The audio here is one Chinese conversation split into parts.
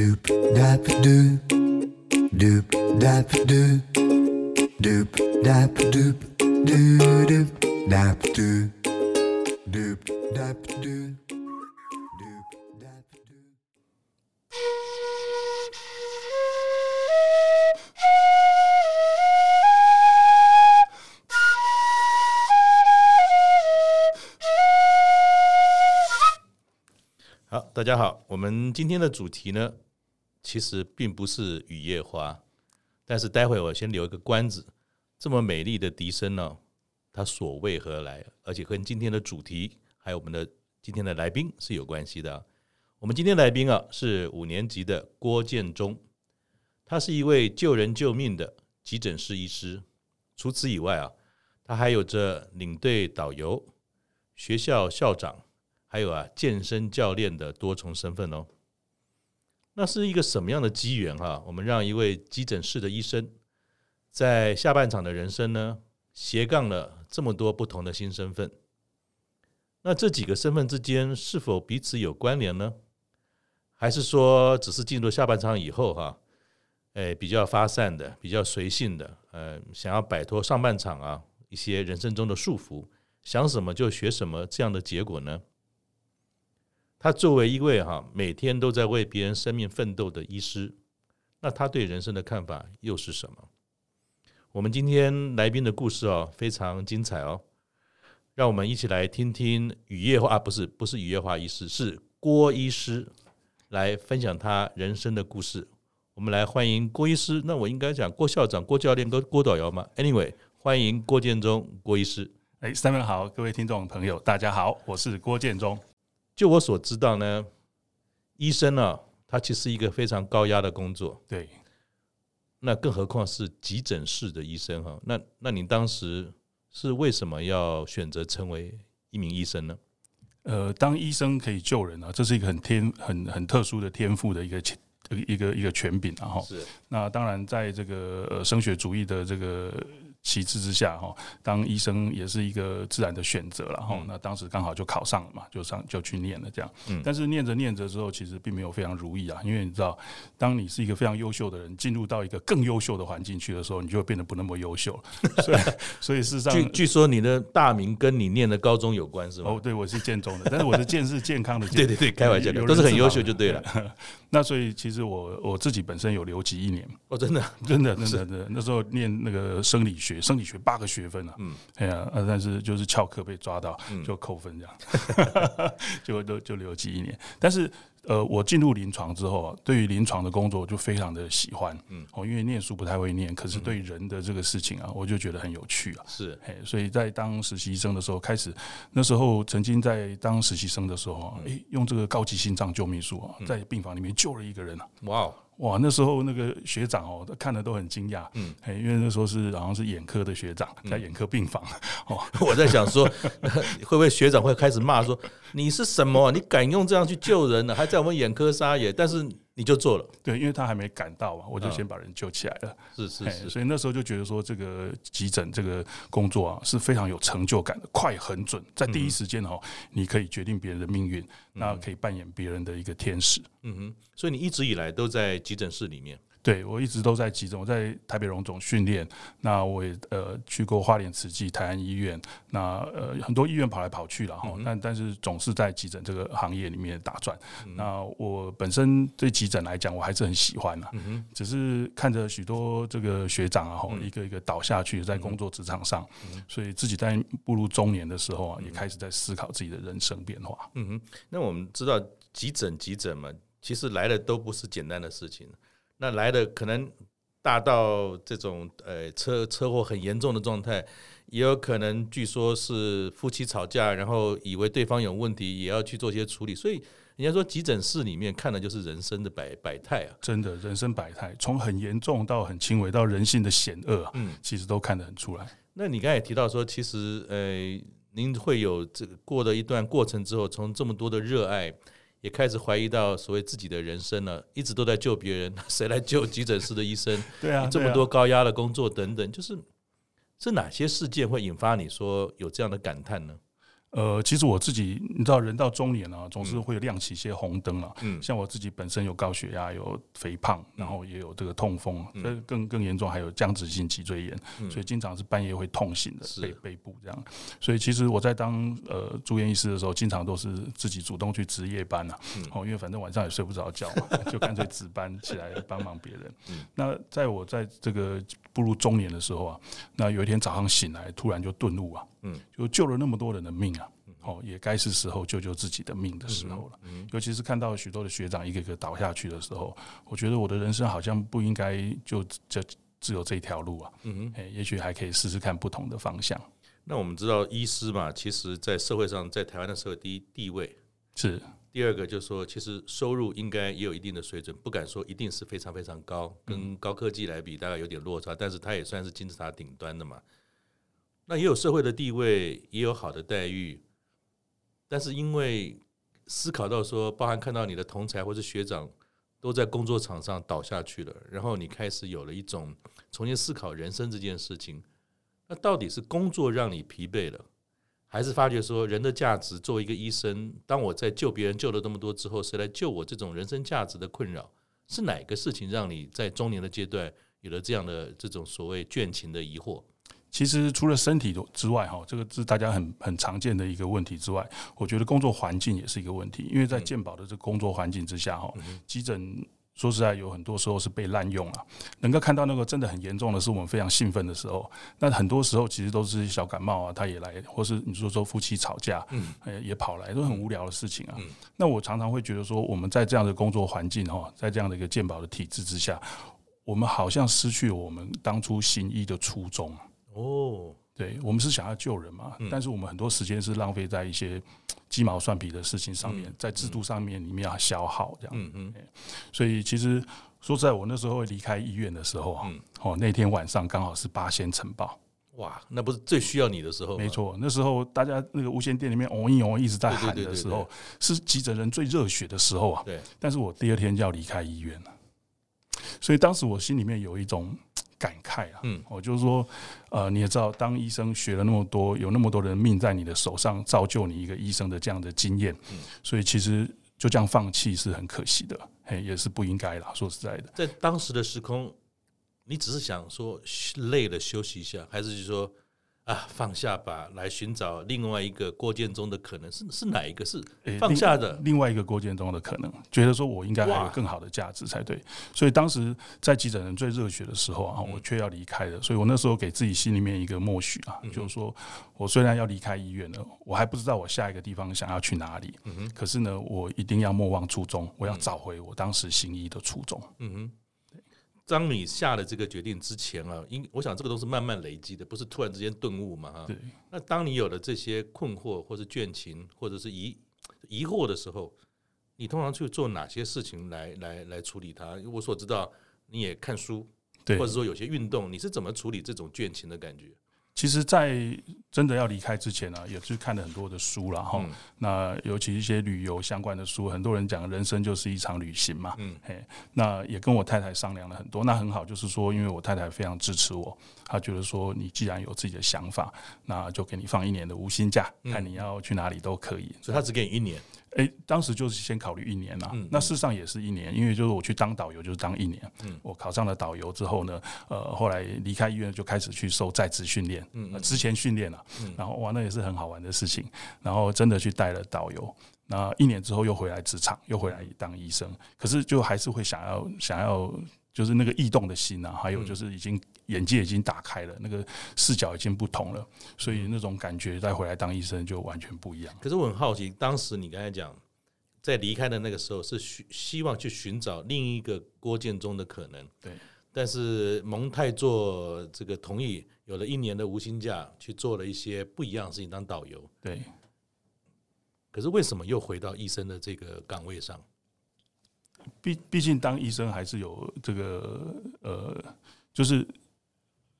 Doop dap doop, doop dap doop, doop dap doop, doo doop dap doop, doop dap doop, doop dap doop. 好，大家好，我们今天的主题呢，其实并不是雨夜花，但是待会我先留一个关子。这么美丽的笛声呢，它所为何来？而且跟今天的主题还有我们的今天的来宾是有关系的。我们今天来宾啊是五年级的郭建中，他是一位救人救命的急诊室医师。除此以外啊，他还有着领队导游、学校校长。还有啊，健身教练的多重身份哦，那是一个什么样的机缘哈？我们让一位急诊室的医生，在下半场的人生呢，斜杠了这么多不同的新身份。那这几个身份之间是否彼此有关联呢？还是说只是进入下半场以后哈，哎，比较发散的，比较随性的，呃，想要摆脱上半场啊一些人生中的束缚，想什么就学什么这样的结果呢？他作为一位哈每天都在为别人生命奋斗的医师，那他对人生的看法又是什么？我们今天来宾的故事哦非常精彩哦，让我们一起来听听雨夜花啊，不是不是雨夜花医师，是郭医师来分享他人生的故事。我们来欢迎郭医师，那我应该讲郭校长、郭教练跟郭导游吗？Anyway，欢迎郭建中郭医师。哎，三位好，各位听众朋友，大家好，我是郭建中。就我所知道呢，医生呢、啊，他其实是一个非常高压的工作。对，那更何况是急诊室的医生哈。那那你当时是为什么要选择成为一名医生呢？呃，当医生可以救人啊，这是一个很天很很特殊的天赋的一个一个一个权柄啊哈。是。那当然，在这个呃升学主义的这个。其次之下，哈，当医生也是一个自然的选择了，哈、嗯。那当时刚好就考上了嘛，就上就去念了这样。嗯。但是念着念着之后，其实并没有非常如意啊，因为你知道，当你是一个非常优秀的人，进入到一个更优秀的环境去的时候，你就会变得不那么优秀了。所以，所以事实上，据据说你的大名跟你念的高中有关，是吗？哦，对，我是建中的，但是我的建是健康的健。对对对，开玩笑的，都是很优秀就对了。那所以其实我我自己本身有留级一年。哦，真的，真的，真的，真的，那时候念那个生理学。生理学八个学分啊，嗯，哎呀，但是就是翘课被抓到，就扣分这样，就就就留级一年。但是呃，我进入临床之后啊，对于临床的工作就非常的喜欢，嗯，哦，因为念书不太会念，可是对人的这个事情啊，我就觉得很有趣啊，是，哎，所以在当实习生的时候，开始那时候曾经在当实习生的时候啊，哎，用这个高级心脏救命术啊，在病房里面救了一个人啊，哇。哇，那时候那个学长哦，他看的都很惊讶，嗯，因为那时候是好像是眼科的学长，在眼科病房，哦，我在想说，会不会学长会开始骂说，你是什么？你敢用这样去救人呢？还在我们眼科撒野？但是。你就做了，对，因为他还没赶到嘛，我就先把人救起来了。是是是，所以那时候就觉得说，这个急诊这个工作啊是非常有成就感的，快很准，在第一时间哦，你可以决定别人的命运，那可以扮演别人的一个天使。嗯哼，所以你一直以来都在急诊室里面。对，我一直都在急诊，我在台北荣总训练，那我也呃去过花莲慈济、台安医院，那呃很多医院跑来跑去了哈，但、嗯、但是总是在急诊这个行业里面打转。嗯、那我本身对急诊来讲，我还是很喜欢的，嗯、只是看着许多这个学长啊，一个一个倒下去在工作职场上，嗯、所以自己在步入中年的时候啊，也开始在思考自己的人生变化。嗯哼，那我们知道急诊急诊嘛，其实来的都不是简单的事情。那来的可能大到这种呃车车祸很严重的状态，也有可能据说是夫妻吵架，然后以为对方有问题，也要去做些处理。所以人家说急诊室里面看的就是人生的百百态啊，真的人生百态，从很严重到很轻微，到人性的险恶，嗯，其实都看得很出来。那你刚才也提到说，其实呃，您会有这个过了一段过程之后，从这么多的热爱。也开始怀疑到所谓自己的人生了，一直都在救别人，谁来救急诊室的医生？对啊，这么多高压的工作等等，就是是哪些事件会引发你说有这样的感叹呢？呃，其实我自己，你知道，人到中年啊，总是会亮起一些红灯啊。嗯，像我自己本身有高血压，有肥胖，然后也有这个痛风，嗯，更更严重还有僵直性脊椎炎，嗯，所以经常是半夜会痛醒的，是背背部这样。所以其实我在当呃住院医师的时候，经常都是自己主动去值夜班啊。嗯，哦，因为反正晚上也睡不着觉嘛，就干脆值班起来帮忙别人。嗯，那在我在这个步入中年的时候啊，那有一天早上醒来，突然就顿悟啊，嗯，就救了那么多人的命啊。哦，也该是时候救救自己的命的时候了。尤其是看到许多的学长一个一个倒下去的时候，我觉得我的人生好像不应该就就只有这条路啊。嗯哼，也许还可以试试看不同的方向。那我们知道，医师嘛，其实在社会上，在台湾的社会第一地位是。第二个就是说，其实收入应该也有一定的水准，不敢说一定是非常非常高，跟高科技来比大概有点落差，但是它也算是金字塔顶端的嘛。那也有社会的地位，也有好的待遇。但是因为思考到说，包含看到你的同才或者学长都在工作场上倒下去了，然后你开始有了一种重新思考人生这件事情。那到底是工作让你疲惫了，还是发觉说人的价值？作为一个医生，当我在救别人救了这么多之后，谁来救我？这种人生价值的困扰，是哪个事情让你在中年的阶段有了这样的这种所谓倦勤的疑惑？其实除了身体之外，哈，这个是大家很很常见的一个问题之外，我觉得工作环境也是一个问题。因为在健保的这个工作环境之下，哈，急诊说实在有很多时候是被滥用了。能够看到那个真的很严重的是我们非常兴奋的时候，那很多时候其实都是小感冒啊，他也来，或是你说说夫妻吵架，嗯，也跑来，都很无聊的事情啊。那我常常会觉得说，我们在这样的工作环境哈，在这样的一个健保的体制之下，我们好像失去了我们当初行医的初衷。哦，对，我们是想要救人嘛，嗯、但是我们很多时间是浪费在一些鸡毛蒜皮的事情上面，嗯、在制度上面里面要消耗这样。嗯嗯，所以其实说实在，我那时候离开医院的时候啊，嗯、哦，那天晚上刚好是八仙尘爆，哇，那不是最需要你的时候？没错，那时候大家那个无线电里面嗡一嗡一直在喊的时候，是急诊人最热血的时候啊。对，但是我第二天就要离开医院了，所以当时我心里面有一种。感慨啊，嗯，我就是说，呃，你也知道，当医生学了那么多，有那么多人命在你的手上，造就你一个医生的这样的经验，嗯，所以其实就这样放弃是很可惜的，嘿，也是不应该啦。说实在的，在当时的时空，你只是想说累了休息一下，还是就是说？啊，放下吧，来寻找另外一个郭建中的可能是是哪一个？是放下的、欸、另，另外一个郭建中的可能，觉得说我应该还有更好的价值才对。所以当时在急诊人最热血的时候啊，我却要离开了。所以我那时候给自己心里面一个默许啊，就是说我虽然要离开医院了，我还不知道我下一个地方想要去哪里。可是呢，我一定要莫忘初衷，我要找回我当时行医的初衷。嗯哼。当你下了这个决定之前啊，因我想这个都是慢慢累积的，不是突然之间顿悟嘛哈。对。那当你有了这些困惑，或是倦情，或者是疑疑惑的时候，你通常去做哪些事情来来来处理它？我所知道，你也看书，或者说有些运动，你是怎么处理这种倦情的感觉？其实，在真的要离开之前呢、啊，也是看了很多的书了哈。嗯、那尤其一些旅游相关的书，很多人讲人生就是一场旅行嘛。嗯，嘿，那也跟我太太商量了很多。那很好，就是说，因为我太太非常支持我，她觉得说，你既然有自己的想法，那就给你放一年的无薪假，嗯、看你要去哪里都可以。所以，她只给你一年。哎，当时就是先考虑一年嘛，那事实上也是一年，因为就是我去当导游就是当一年，我考上了导游之后呢，呃，后来离开医院就开始去受在职训练，嗯，之前训练了，然后哇，那也是很好玩的事情，然后真的去带了导游，那一年之后又回来职场，又回来当医生，可是就还是会想要想要。就是那个异动的心啊，还有就是已经眼界已经打开了，那个视角已经不同了，所以那种感觉再回来当医生就完全不一样。可是我很好奇，当时你刚才讲在离开的那个时候，是希希望去寻找另一个郭建中的可能，对。但是蒙太做这个同意，有了一年的无薪假，去做了一些不一样的事情，当导游，对。可是为什么又回到医生的这个岗位上？毕毕竟当医生还是有这个呃，就是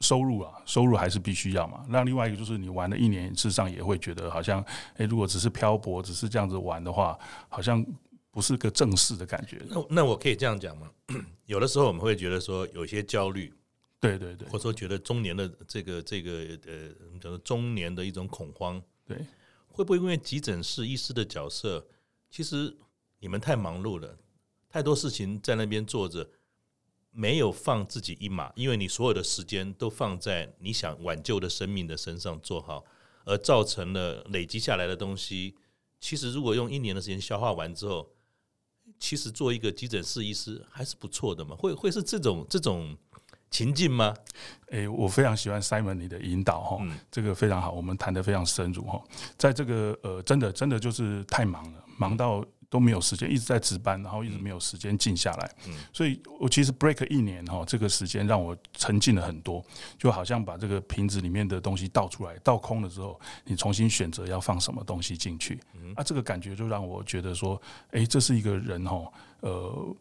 收入啊，收入还是必须要嘛。那另外一个就是你玩了一年，事实上也会觉得好像，哎，如果只是漂泊，只是这样子玩的话，好像不是个正式的感觉。那那我可以这样讲吗？有的时候我们会觉得说有些焦虑，对对对，或者说觉得中年的这个这个呃，怎么讲呢？中年的一种恐慌，对。会不会因为急诊室医师的角色，其实你们太忙碌了，太多事情在那边做着，没有放自己一马，因为你所有的时间都放在你想挽救的生命的身上做好，而造成了累积下来的东西。其实如果用一年的时间消化完之后，其实做一个急诊室医师还是不错的嘛。会 会是这种这种情境吗？诶，我非常喜欢 Simon 你的引导哈，嗯、这个非常好，我们谈得非常深入哈。在这个呃，真的真的就是太忙了，忙到。都没有时间，一直在值班，然后一直没有时间静下来。嗯，所以我其实 break 一年哈，这个时间让我沉浸了很多，就好像把这个瓶子里面的东西倒出来，倒空了之后，你重新选择要放什么东西进去。嗯，啊，这个感觉就让我觉得说，哎，这是一个人哈，呃。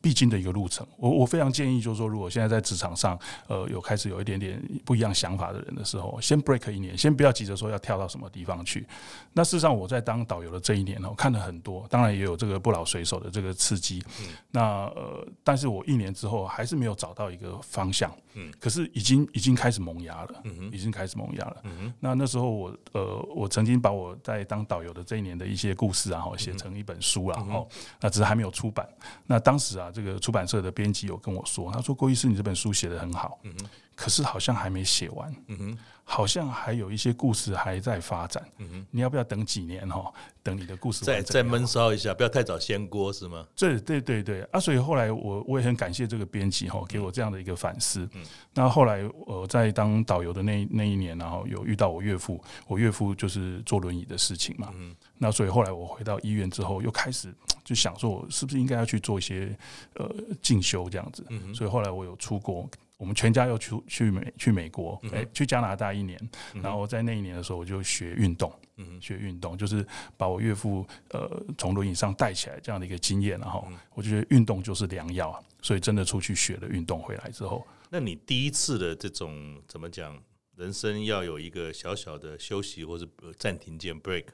必经的一个路程，我我非常建议，就是说，如果现在在职场上，呃，有开始有一点点不一样想法的人的时候，先 break 一年，先不要急着说要跳到什么地方去。那事实上，我在当导游的这一年哦，看了很多，当然也有这个不老水手的这个刺激。嗯、那呃，但是我一年之后还是没有找到一个方向。嗯，可是已经已经开始萌芽了。嗯，已经开始萌芽了。嗯哼，那那时候我呃，我曾经把我在当导游的这一年的一些故事，然后写成一本书了。哦、那只是还没有出版。那当时啊，这个出版社的编辑有跟我说，他说郭医师，你这本书写得很好，嗯哼，可是好像还没写完，嗯哼。好像还有一些故事还在发展，嗯哼，你要不要等几年哈？等你的故事再再闷烧一下，不要太早掀锅是吗？对对对对啊！所以后来我我也很感谢这个编辑哈，给我这样的一个反思。嗯，那后来我在当导游的那那一年，然后有遇到我岳父，我岳父就是坐轮椅的事情嘛。嗯，那所以后来我回到医院之后，又开始就想说，我是不是应该要去做一些呃进修这样子？嗯，所以后来我有出国。我们全家又去去美去美国，哎，去加拿大一年，然后在那一年的时候，我就学运动，嗯学运动就是把我岳父呃从轮椅上带起来这样的一个经验，然后我就觉得运动就是良药啊，所以真的出去学了运动回来之后，那你第一次的这种怎么讲，人生要有一个小小的休息或者暂停键 break，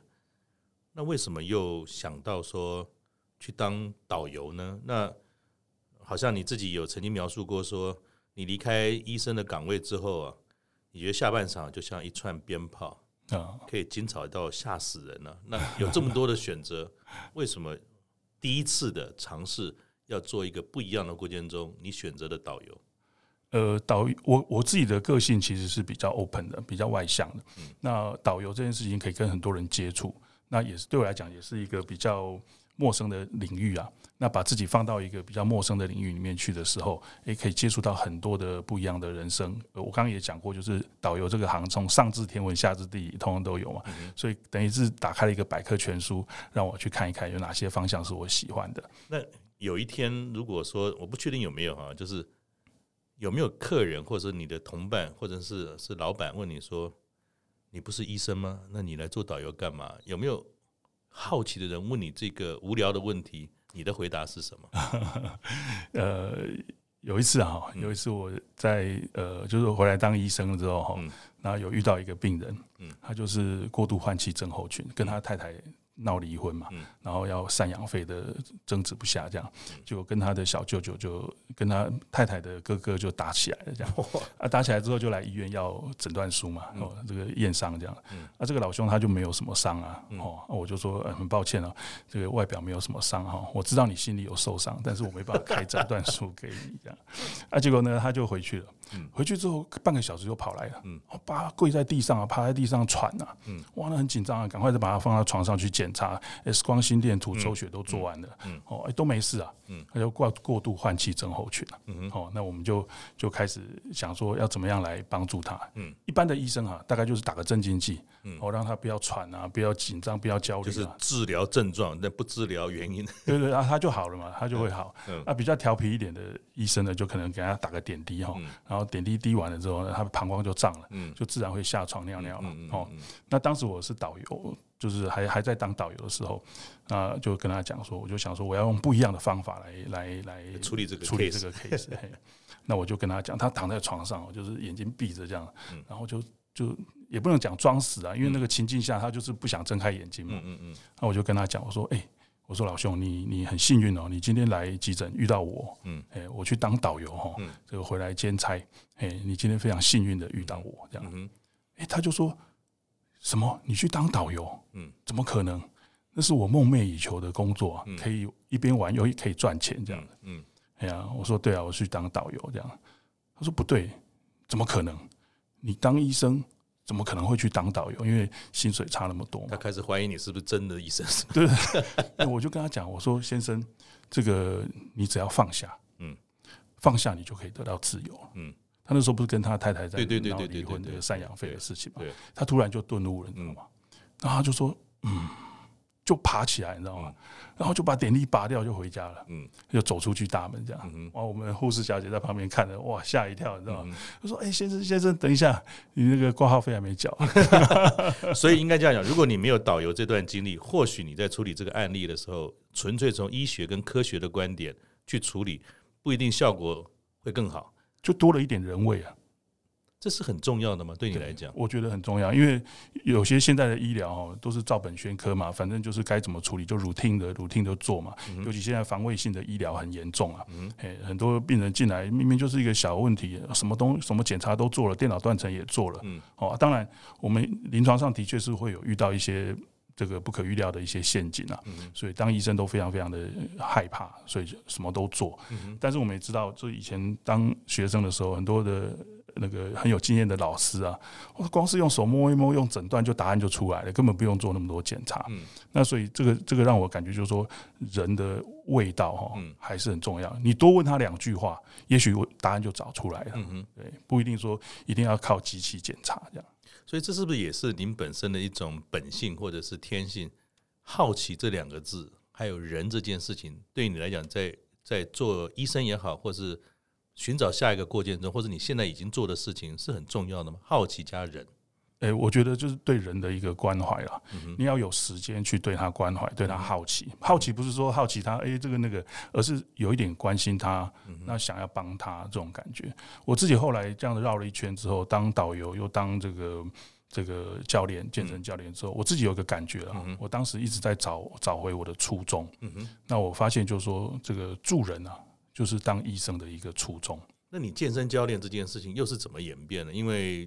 那为什么又想到说去当导游呢？那好像你自己有曾经描述过说。你离开医生的岗位之后啊，你觉得下半场就像一串鞭炮啊，可以惊吵到吓死人了。那有这么多的选择，为什么第一次的尝试要做一个不一样的过程中，你选择的导游？呃，导我我自己的个性其实是比较 open 的，比较外向的。那导游这件事情可以跟很多人接触，那也是对我来讲也是一个比较陌生的领域啊。那把自己放到一个比较陌生的领域里面去的时候，也可以接触到很多的不一样的人生。我刚刚也讲过，就是导游这个行，从上至天文，下至地理，通通都有嘛。所以等于是打开了一个百科全书，让我去看一看有哪些方向是我喜欢的。那有一天，如果说我不确定有没有哈，就是有没有客人或者你的同伴或者是是老板问你说，你不是医生吗？那你来做导游干嘛？有没有好奇的人问你这个无聊的问题？你的回答是什么？呃，有一次啊，有一次我在呃，就是回来当医生了之后哈，嗯、然后有遇到一个病人，嗯，他就是过度换气症候群，跟他太太。闹离婚嘛，然后要赡养费的争执不下，这样就跟他的小舅舅就跟他太太的哥哥就打起来了，这样。啊，打起来之后就来医院要诊断书嘛，哦，这个验伤这样，啊，这个老兄他就没有什么伤啊，哦，我就说很抱歉啊，这个外表没有什么伤哈，我知道你心里有受伤，但是我没办法开诊断书给你这样，啊，结果呢他就回去了，回去之后半个小时就跑来了，嗯，爸跪在地上啊，趴在地上喘呐，嗯，哇，那很紧张啊，赶快就把他放到床上去检。查。X 光、心电图、抽血都做完了，嗯，哦，哎，都没事啊，嗯，他就过过度换气症候群了，嗯，哦，那我们就就开始想说要怎么样来帮助他，嗯，一般的医生啊，大概就是打个镇静剂，嗯，哦，让他不要喘啊，不要紧张，不要焦虑，就是治疗症状，但不治疗原因，对对啊，他就好了嘛，他就会好，嗯，那比较调皮一点的医生呢，就可能给他打个点滴哈，然后点滴滴完了之后呢，他的膀胱就胀了，嗯，就自然会下床尿尿了，哦，那当时我是导游。就是还还在当导游的时候，啊，就跟他讲说，我就想说，我要用不一样的方法来来来处理这个处理这个 case。那我就跟他讲，他躺在床上，就是眼睛闭着这样，然后就就也不能讲装死啊，因为那个情境下他就是不想睁开眼睛嘛。嗯嗯。那我就跟他讲，我说，哎，我说老兄，你你很幸运哦，你今天来急诊遇到我，嗯，哎，我去当导游哈，这个回来兼差，哎，你今天非常幸运的遇到我这样，哎，他就说。什么？你去当导游？嗯，怎么可能？那是我梦寐以求的工作，可以一边玩又可以赚钱这样的。嗯，哎呀，我说对啊，我去当导游这样。他说不对，怎么可能？你当医生怎么可能会去当导游？因为薪水差那么多。他开始怀疑你是不是真的医生？对，我就跟他讲，我说先生，这个你只要放下，嗯，放下你就可以得到自由。嗯，他那时候不是跟他太太在闹离婚的赡养费的事情嘛？他突然就顿悟了，你知道吗？然后他就说，嗯。就爬起来，你知道吗？然后就把点滴拔掉，就回家了。嗯，就走出去大门这样。嗯，哇，我们护士小姐在旁边看着，哇，吓一跳，你知道吗？她说：“哎，先生，先生，等一下，你那个挂号费还没缴。”所以应该这样讲：如果你没有导游这段经历，或许你在处理这个案例的时候，纯粹从医学跟科学的观点去处理，不一定效果会更好，就多了一点人味啊。这是很重要的吗？对你来讲，我觉得很重要，因为有些现在的医疗哦，都是照本宣科嘛，反正就是该怎么处理就 routine 的 routine 的做嘛。嗯、尤其现在防卫性的医疗很严重啊，嗯、哼很多病人进来明明就是一个小问题，什么东什么检查都做了，电脑断层也做了，嗯、哦，当然我们临床上的确是会有遇到一些这个不可预料的一些陷阱啊，嗯、所以当医生都非常非常的害怕，所以什么都做。嗯、但是我们也知道，就以前当学生的时候，很多的。那个很有经验的老师啊，我光是用手摸一摸，用诊断就答案就出来了，根本不用做那么多检查。嗯，那所以这个这个让我感觉就是说，人的味道哈，嗯还是很重要。你多问他两句话，也许答案就找出来了。嗯哼，对，不一定说一定要靠机器检查这样。所以这是不是也是您本身的一种本性或者是天性？好奇这两个字，还有人这件事情，对你来讲，在在做医生也好，或是。寻找下一个过程中，或者你现在已经做的事情是很重要的吗？好奇加人，诶，我觉得就是对人的一个关怀了。嗯、你要有时间去对他关怀，对他好奇。好奇不是说好奇他，诶，这个那个，而是有一点关心他，嗯、那想要帮他这种感觉。我自己后来这样子绕了一圈之后，当导游又当这个这个教练，健身教练之后，嗯、我自己有一个感觉了。嗯、哼我当时一直在找找回我的初衷。嗯、哼那我发现就是说，这个助人啊。就是当医生的一个初衷。那你健身教练这件事情又是怎么演变的？因为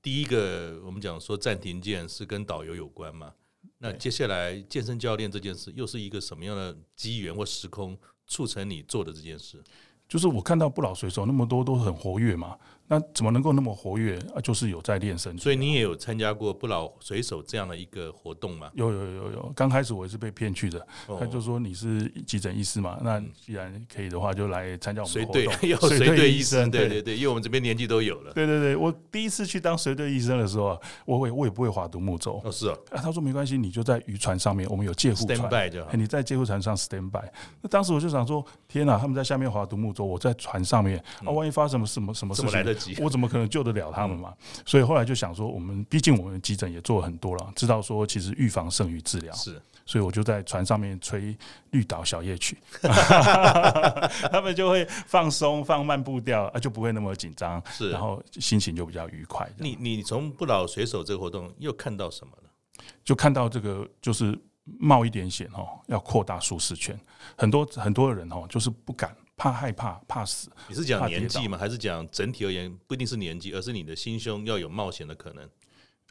第一个我们讲说暂停键是跟导游有关嘛。那接下来健身教练这件事又是一个什么样的机缘或时空促成你做的这件事？就是我看到不老水手那么多都很活跃嘛。那怎么能够那么活跃啊？就是有在练身体，所以你也有参加过不老水手这样的一个活动吗？有有有有，刚开始我也是被骗去的，哦、他就说你是急诊医师嘛，那既然可以的话，就来参加我们的活动。随队，随队医生，对对对，因为我们这边年纪都有了。对对对，我第一次去当随队医生的时候，我也我也不会划独木舟。哦，是啊。他说没关系，你就在渔船上面，我们有借护船，by 就好，你在借护船上 stand by。那当时我就想说，天哪，他们在下面划独木舟，我在船上面，啊，万一发生什么什么什么事情，我怎么可能？救得了他们嘛？所以后来就想说，我们毕竟我们急诊也做了很多了，知道说其实预防胜于治疗。是，所以我就在船上面吹绿岛小夜曲，他们就会放松、放慢步调，啊，就不会那么紧张。是，然后心情就比较愉快。你你从不老水手这个活动又看到什么了？就看到这个就是冒一点险哦，要扩大舒适圈。很多很多的人哦，就是不敢。怕害怕，怕死。你是讲年纪吗？还是讲整体而言，不一定是年纪，而是你的心胸要有冒险的可能。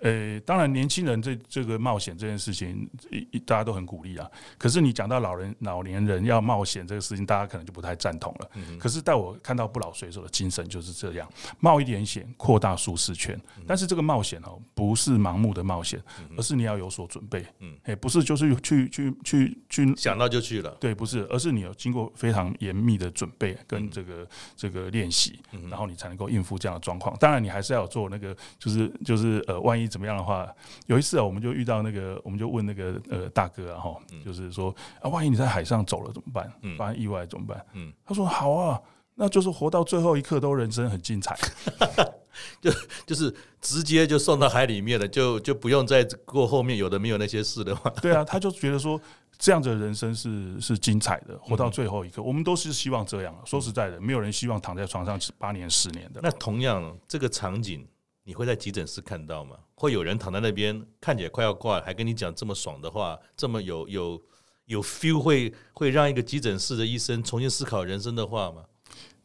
呃、欸，当然，年轻人这这个冒险这件事情，大家都很鼓励啊。可是你讲到老人、老年人要冒险这个事情，大家可能就不太赞同了。嗯、可是，在我看到不老水手的精神就是这样：冒一点险，扩大舒适圈。嗯、但是这个冒险哦，不是盲目的冒险，嗯、而是你要有所准备。嗯，哎，不是就是去去去去想到就去了。对，不是，而是你有经过非常严密的准备跟这个、嗯、这个练习，然后你才能够应付这样的状况。当然，你还是要有做那个，就是就是呃，万一。怎么样的话？有一次啊，我们就遇到那个，我们就问那个呃大哥啊，哈，就是说啊，万一你在海上走了怎么办？发生意外怎么办？嗯，他说好啊，那就是活到最后一刻都人生很精彩，就就是直接就送到海里面了，就就不用再过后面有的没有那些事的话。对啊，他就觉得说这样子的人生是是精彩的，活到最后一刻，我们都是希望这样。说实在的，没有人希望躺在床上八年十年的。那同样这个场景。你会在急诊室看到吗？会有人躺在那边，看起来快要挂，还跟你讲这么爽的话，这么有有有 feel，会会让一个急诊室的医生重新思考人生的话吗？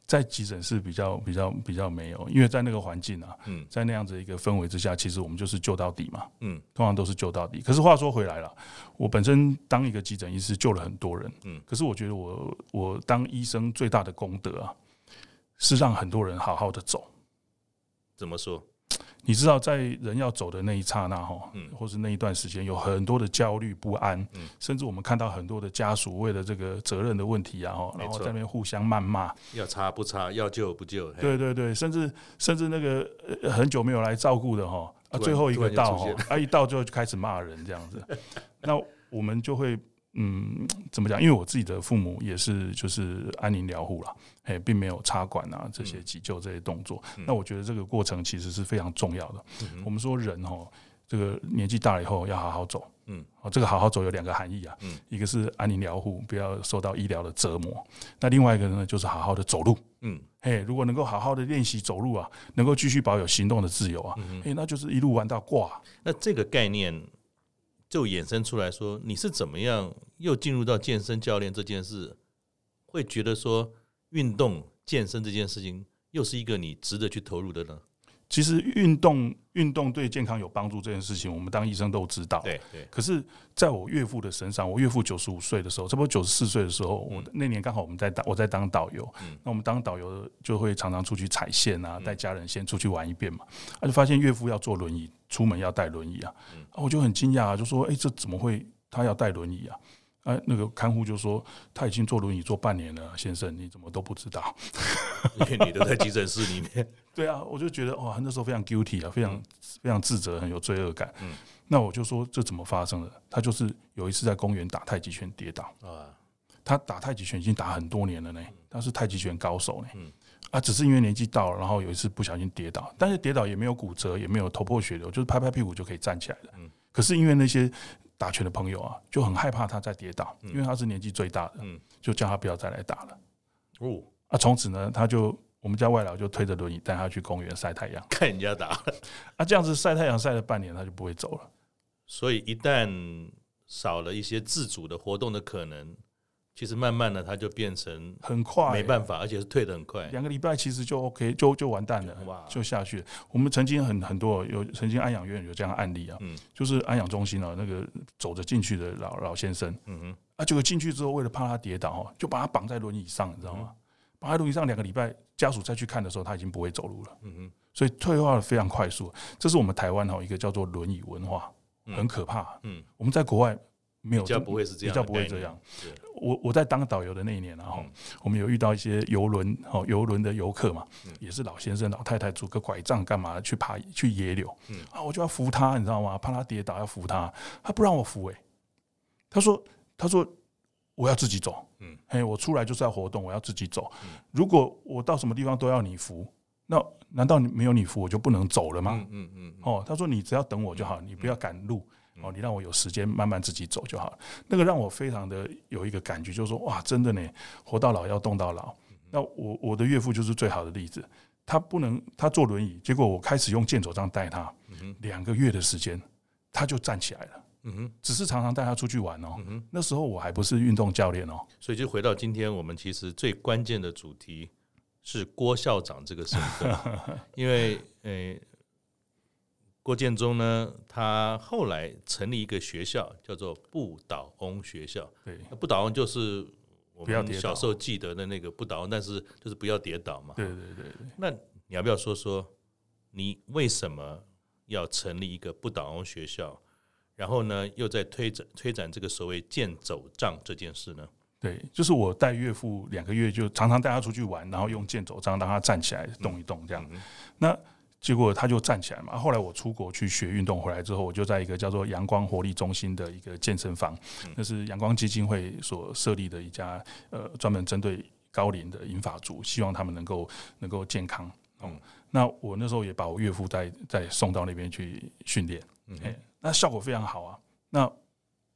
在急诊室比较比较比较没有，因为在那个环境啊，嗯，在那样子一个氛围之下，其实我们就是救到底嘛，嗯，通常都是救到底。可是话说回来了，我本身当一个急诊医师救了很多人，嗯，可是我觉得我我当医生最大的功德啊，是让很多人好好的走。怎么说？你知道，在人要走的那一刹那，哈，嗯，或是那一段时间，有很多的焦虑不安，嗯，甚至我们看到很多的家属为了这个责任的问题啊，哈，然后在那边互相谩骂，要查不查，要救不救，对对对，甚至甚至那个很久没有来照顾的哈，啊，最后一个到哈，啊，一到就开始骂人这样子，那我们就会。嗯，怎么讲？因为我自己的父母也是就是安宁疗护啦，哎，并没有插管啊这些急救这些动作。嗯、那我觉得这个过程其实是非常重要的。嗯、我们说人哦，这个年纪大了以后要好好走。嗯，哦，这个好好走有两个含义啊。嗯，一个是安宁疗护，不要受到医疗的折磨。那另外一个呢，就是好好的走路。嗯，哎，如果能够好好的练习走路啊，能够继续保有行动的自由啊，哎、嗯哼，那就是一路玩到挂。那这个概念。就衍生出来说，你是怎么样又进入到健身教练这件事，会觉得说运动健身这件事情又是一个你值得去投入的呢？其实运动运动对健康有帮助这件事情，我们当医生都知道。对对。可是，在我岳父的身上，我岳父九十五岁的时候，差不多九十四岁的时候，我那年刚好我们在当我在当导游，那我们当导游就会常常出去踩线啊，带家人先出去玩一遍嘛，他就发现岳父要坐轮椅。出门要带轮椅啊，我就很惊讶啊，就说：“哎，这怎么会？他要带轮椅啊？”哎，那个看护就说：“他已经坐轮椅坐半年了，先生，你怎么都不知道？因为你都在急诊室里面。”对啊，我就觉得哇，那时候非常 guilty 啊，非常非常自责，很有罪恶感。嗯，那我就说这怎么发生的？他就是有一次在公园打太极拳跌倒啊，他打太极拳已经打很多年了呢，他是太极拳高手呢。嗯。啊，只是因为年纪到了，然后有一次不小心跌倒，但是跌倒也没有骨折，也没有头破血流，就是拍拍屁股就可以站起来了。嗯，可是因为那些打拳的朋友啊，就很害怕他再跌倒，因为他是年纪最大的，嗯，就叫他不要再来打了。哦，啊，从此呢，他就我们家外老就推着轮椅带他去公园晒太阳，看人家打。啊，这样子晒太阳晒了半年，他就不会走了。所以一旦少了一些自主的活动的可能。其实慢慢的，它就变成很快，没办法，而且是退得很快。两个礼拜其实就 OK，就就完蛋了，哇，就下去了。我们曾经很很多有曾经安养院有这样的案例啊，嗯，就是安养中心啊，那个走着进去的老老先生，嗯哼，啊，结果进去之后，为了怕他跌倒，就把他绑在轮椅上，你知道吗？绑在轮椅上两个礼拜，家属再去看的时候，他已经不会走路了，嗯哼，所以退化的非常快速。这是我们台湾哈一个叫做轮椅文化，很可怕，嗯，我们在国外。没有，比较不会是这样，比较不会这样。我我在当导游的那一年，然后我们有遇到一些游轮，哦，游轮的游客嘛，也是老先生、老太太，拄个拐杖干嘛去爬去野柳，啊，我就要扶他，你知道吗？怕他跌倒，要扶他，他不让我扶，哎，他说，他说我要自己走，嗯，嘿，我出来就是要活动，我要自己走。如果我到什么地方都要你扶，那难道你没有你扶我就不能走了吗？嗯嗯，哦，他说你只要等我就好，你不要赶路。哦，你让我有时间慢慢自己走就好了。那个让我非常的有一个感觉，就是说，哇，真的呢，活到老要动到老。那我我的岳父就是最好的例子。他不能，他坐轮椅，结果我开始用健走杖带他，两个月的时间他就站起来了。嗯哼，只是常常带他出去玩哦。那时候我还不是运动教练哦。所以就回到今天，我们其实最关键的主题是郭校长这个身份，因为诶。郭建中呢，他后来成立一个学校，叫做不倒翁学校。对，不倒翁就是我们小时候记得的那个不倒翁，但是就是不要跌倒嘛。对对对，对。那你要不要说说，你为什么要成立一个不倒翁学校？然后呢，又在推展推展这个所谓健走杖这件事呢？对，就是我带岳父两个月，就常常带他出去玩，然后用健走杖让他站起来动一动这样。嗯、那结果他就站起来嘛。后来我出国去学运动回来之后，我就在一个叫做阳光活力中心的一个健身房，那是阳光基金会所设立的一家呃专门针对高龄的银发族，希望他们能够能够健康。嗯，那我那时候也把我岳父带带送到那边去训练，嗯，那效果非常好啊。那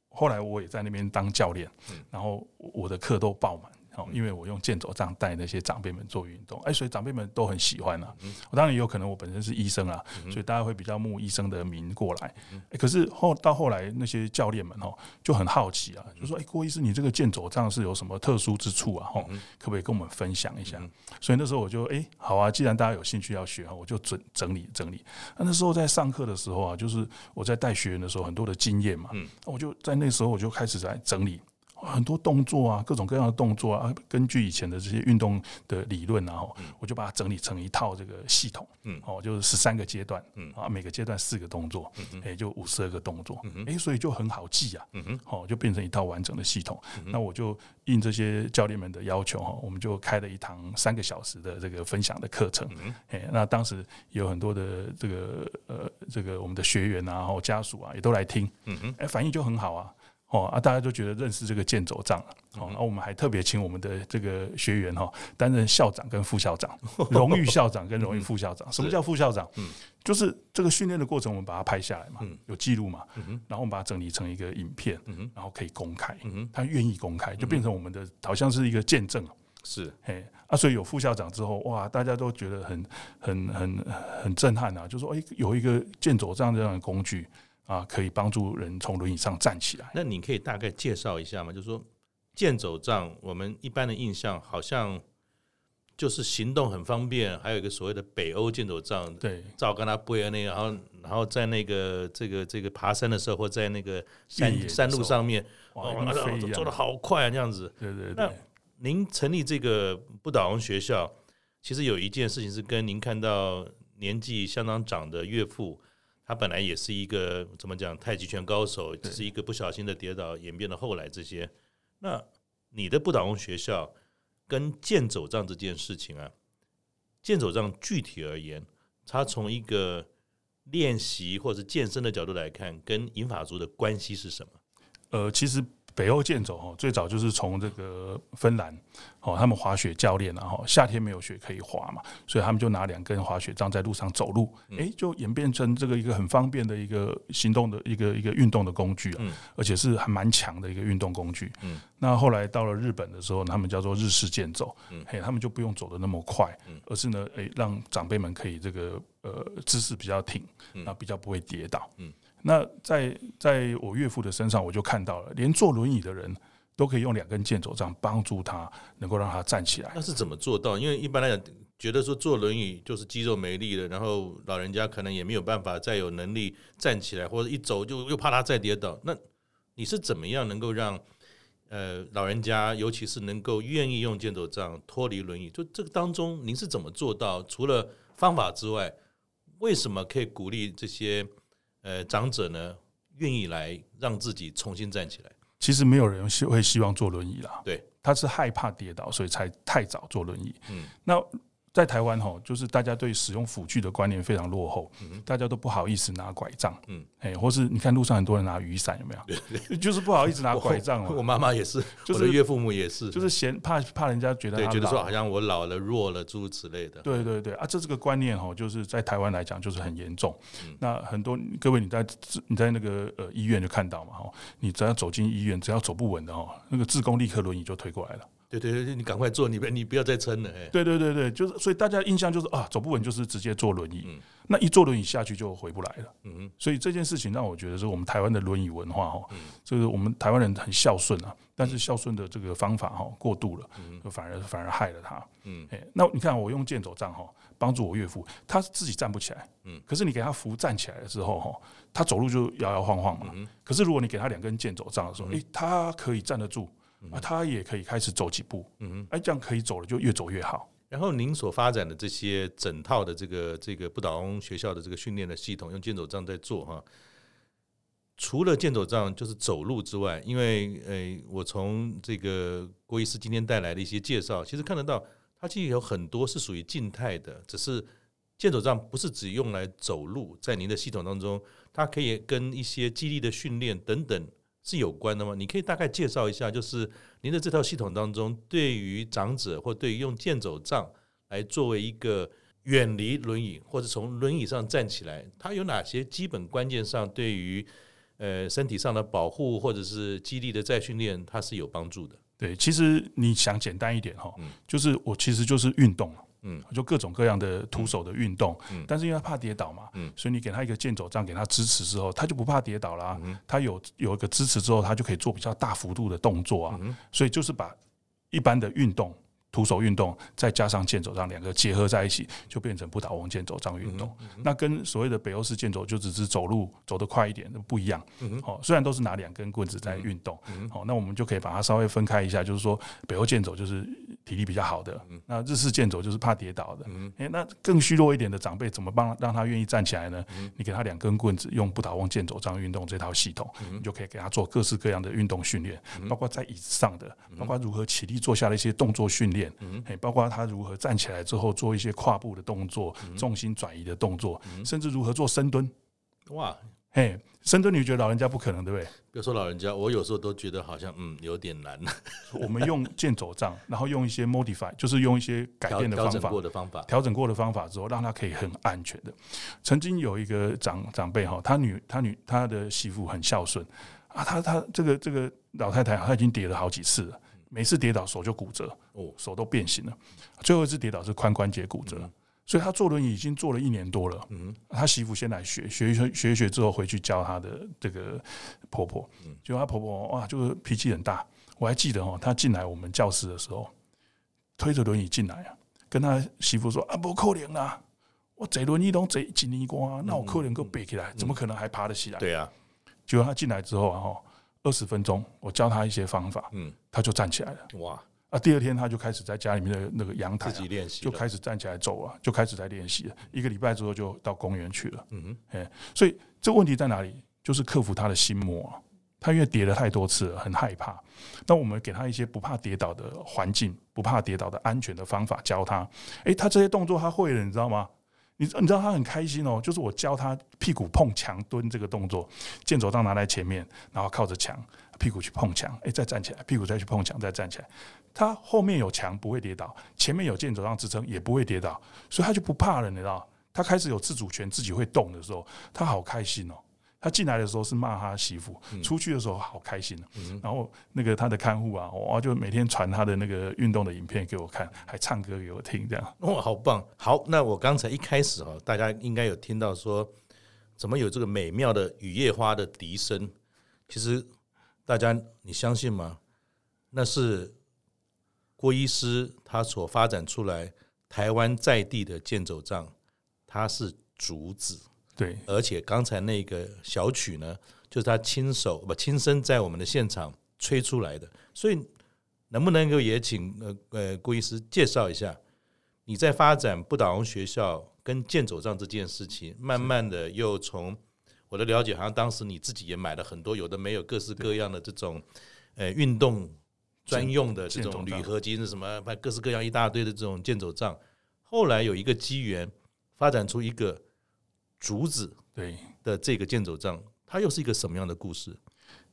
后来我也在那边当教练，然后我的课都爆满。哦，因为我用健走杖带那些长辈们做运动，哎，所以长辈们都很喜欢啊。我当然也有可能我本身是医生啊，所以大家会比较慕医生的名过来。可是后到后来那些教练们哦就很好奇啊，就说：“哎，郭医师，你这个健走杖是有什么特殊之处啊？吼，可不可以跟我们分享一下？”所以那时候我就哎，好啊，既然大家有兴趣要学，我就整整理整理。那那时候在上课的时候啊，就是我在带学员的时候，很多的经验嘛，我就在那时候我就开始在整理。很多动作啊，各种各样的动作啊，根据以前的这些运动的理论啊，我就把它整理成一套这个系统，嗯，哦，就是十三个阶段，嗯，啊，每个阶段四个动作，嗯，哎，就五十二个动作，嗯，哎，所以就很好记啊，嗯哼，哦，就变成一套完整的系统。那我就应这些教练们的要求哈，我们就开了一堂三个小时的这个分享的课程，哎，那当时有很多的这个呃，这个我们的学员啊，然后家属啊，也都来听，嗯哼，哎，反应就很好啊。哦啊，大家都觉得认识这个剑走杖了。哦，那我们还特别请我们的这个学员哈担任校长跟副校长，荣誉校长跟荣誉副校长。什么叫副校长？嗯，就是这个训练的过程，我们把它拍下来嘛，有记录嘛，然后我们把它整理成一个影片，然后可以公开。他愿意公开，就变成我们的好像是一个见证。是，哎啊，所以有副校长之后，哇，大家都觉得很很很很震撼啊，就说哎，有一个剑走杖这样的工具。啊，可以帮助人从轮椅上站起来。那你可以大概介绍一下吗？就是说，健走杖，我们一般的印象好像就是行动很方便，还有一个所谓的北欧健走杖，对，照跟他背的那个，然后然后在那个这个这个爬山的时候，或在那个山山路上面，哇，做的好快啊，这样子。对对对。那您成立这个不倒翁学校，其实有一件事情是跟您看到年纪相当长的岳父。他本来也是一个怎么讲太极拳高手，只是一个不小心的跌倒，演变了后来这些。那你的不倒翁学校跟剑走杖这件事情啊，剑走杖具体而言，它从一个练习或者健身的角度来看，跟银法族的关系是什么？呃，其实。北欧健走哈，最早就是从这个芬兰哦，他们滑雪教练然后夏天没有雪可以滑嘛，所以他们就拿两根滑雪杖在路上走路，哎，就演变成这个一个很方便的一个行动的一个一个运动的工具啊，而且是还蛮强的一个运动工具。那后来到了日本的时候，他们叫做日式健走，嘿，他们就不用走的那么快，而是呢，哎，让长辈们可以这个呃姿势比较挺，那比较不会跌倒。那在在我岳父的身上，我就看到了，连坐轮椅的人都可以用两根健走杖帮助他，能够让他站起来。那是怎么做到？因为一般来讲，觉得说坐轮椅就是肌肉没力了，然后老人家可能也没有办法再有能力站起来，或者一走就又怕他再跌倒。那你是怎么样能够让呃老人家，尤其是能够愿意用健走杖脱离轮椅？就这个当中，您是怎么做到？除了方法之外，为什么可以鼓励这些？呃，长者呢，愿意来让自己重新站起来。其实没有人希会希望坐轮椅啦，对，他是害怕跌倒，所以才太早坐轮椅。嗯，那。在台湾哈，就是大家对使用辅具的观念非常落后，大家都不好意思拿拐杖，嗯，哎，或是你看路上很多人拿雨伞，有没有？就是不好意思拿拐杖。我妈妈也是，就是岳父母也是，就是嫌怕怕人家觉得，对，觉得说好像我老了弱了诸如此类的。对对对啊，这这个观念哈，就是在台湾来讲就是很严重。那很多各位你在你在那个呃医院就看到嘛哈，你只要走进医院，只要走不稳的哈，那个自工立刻轮椅就推过来了。对对对，你赶快坐，你别你不要再撑了，哎。对对对对，就是所以大家印象就是啊，走不稳就是直接坐轮椅，嗯、那一坐轮椅下去就回不来了。嗯所以这件事情让我觉得是我们台湾的轮椅文化哈，就是我们台湾人很孝顺啊，但是孝顺的这个方法哈过度了，就反而反而害了他。嗯，哎，那你看我用健走杖哈帮助我岳父，他自己站不起来，嗯，可是你给他扶站起来了之后哈，他走路就摇摇晃晃嘛。嗯、可是如果你给他两根健走杖的时候，哎，他可以站得住。啊，他也可以开始走几步，嗯哼，哎，这样可以走了，就越走越好。然后您所发展的这些整套的这个这个不倒翁学校的这个训练的系统，用健走杖在做哈。除了健走杖就是走路之外，因为诶，我从这个郭医师今天带来的一些介绍，其实看得到，它其实有很多是属于静态的，只是健走杖不是只用来走路，在您的系统当中，它可以跟一些肌力的训练等等。是有关的吗？你可以大概介绍一下，就是您的这套系统当中，对于长者或对于用健走杖来作为一个远离轮椅或者从轮椅上站起来，它有哪些基本关键上对于呃身体上的保护或者是肌力的再训练，它是有帮助的。对，其实你想简单一点哈，就是我其实就是运动，嗯，就各种各样的徒手的运动，嗯，但是因为他怕跌倒嘛，嗯，所以你给他一个健走杖，给他支持之后，他就不怕跌倒啦。嗯他有有一个支持之后，他就可以做比较大幅度的动作啊，所以就是把一般的运动。徒手运动再加上健走杖两个结合在一起，就变成不倒翁健走杖运动。那跟所谓的北欧式健走就只是走路走得快一点，不一样。哦，虽然都是拿两根棍子在运动，好，那我们就可以把它稍微分开一下，就是说北欧健走就是体力比较好的，那日式健走就是怕跌倒的。诶，那更虚弱一点的长辈怎么帮让他愿意站起来呢？你给他两根棍子，用不倒翁健走杖运动这套系统，你就可以给他做各式各样的运动训练，包括在椅子上的，包括如何起立坐下的一些动作训练。嗯，包括他如何站起来之后做一些跨步的动作、重心转移的动作，甚至如何做深蹲。哇，嘿，深蹲你觉得老人家不可能，对不对？比如说老人家，我有时候都觉得好像嗯有点难。我们用健走杖，然后用一些 modify，就是用一些改变的方法，调整过的方法，调整过的方法之后，让他可以很安全的。曾经有一个长长辈哈，他女他女他的媳妇很孝顺啊，他他这个这个老太太她已经跌了好几次了。每次跌倒手就骨折，哦，手都变形了。最后一次跌倒是髋关节骨折，嗯、所以他坐轮椅已经坐了一年多了。嗯，他媳妇先来学学一学学一学之后回去教他的这个婆婆，结果他婆婆哇，就是脾气很大。我还记得哦，他进来我们教室的时候，推着轮椅进来啊，跟他媳妇说啊，不可能啊，我这轮椅都这几年光，那我可能够背起来，怎么可能还爬得起来？对啊，结果他进来之后啊，二十分钟，我教他一些方法，嗯，他就站起来了。哇！啊，第二天他就开始在家里面的那个阳台自己练习，就开始站起来走了，就开始在练习了。一个礼拜之后就到公园去了。嗯哼，哎，所以这个问题在哪里？就是克服他的心魔。他因为跌了太多次了，很害怕。那我们给他一些不怕跌倒的环境，不怕跌倒的安全的方法，教他。哎，他这些动作他会了，你知道吗？你你知道他很开心哦，就是我教他屁股碰墙蹲这个动作，健走杖拿在前面，然后靠着墙，屁股去碰墙，哎，再站起来，屁股再去碰墙，再站起来。他后面有墙不会跌倒，前面有健走杖支撑也不会跌倒，所以他就不怕了，你知道？他开始有自主权，自己会动的时候，他好开心哦。他进来的时候是骂他媳妇，出去的时候好开心。然后那个他的看护啊，哇，就每天传他的那个运动的影片给我看，还唱歌给我听，这样哇，好棒！好，那我刚才一开始哈，大家应该有听到说，怎么有这个美妙的雨夜花的笛声？其实大家你相信吗？那是郭医师他所发展出来台湾在地的健走杖，它是竹子。对，而且刚才那个小曲呢，就是他亲手不亲身在我们的现场吹出来的。所以，能不能够也请呃呃顾医师介绍一下，你在发展不倒翁学校跟健走杖这件事情，慢慢的又从我的了解，好像当时你自己也买了很多有的没有各式各样的这种呃运动专用的这种铝合金是什么，各式各样一大堆的这种健走杖。后来有一个机缘，发展出一个。竹子对的这个剑走杖，它又是一个什么样的故事？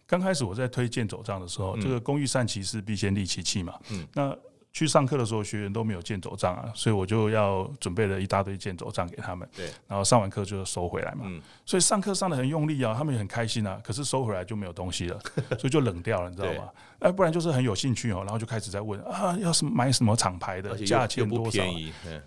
刚开始我在推剑走杖的时候，这个工欲善其事，必先利其器嘛。嗯，那。去上课的时候，学员都没有剑走杖啊，所以我就要准备了一大堆剑走杖给他们。对，然后上完课就收回来嘛。嗯，所以上课上的很用力啊，他们也很开心啊。可是收回来就没有东西了，所以就冷掉了，你知道吗？哎，不然就是很有兴趣哦，然后就开始在问啊，要是买什么厂牌的，价钱多少？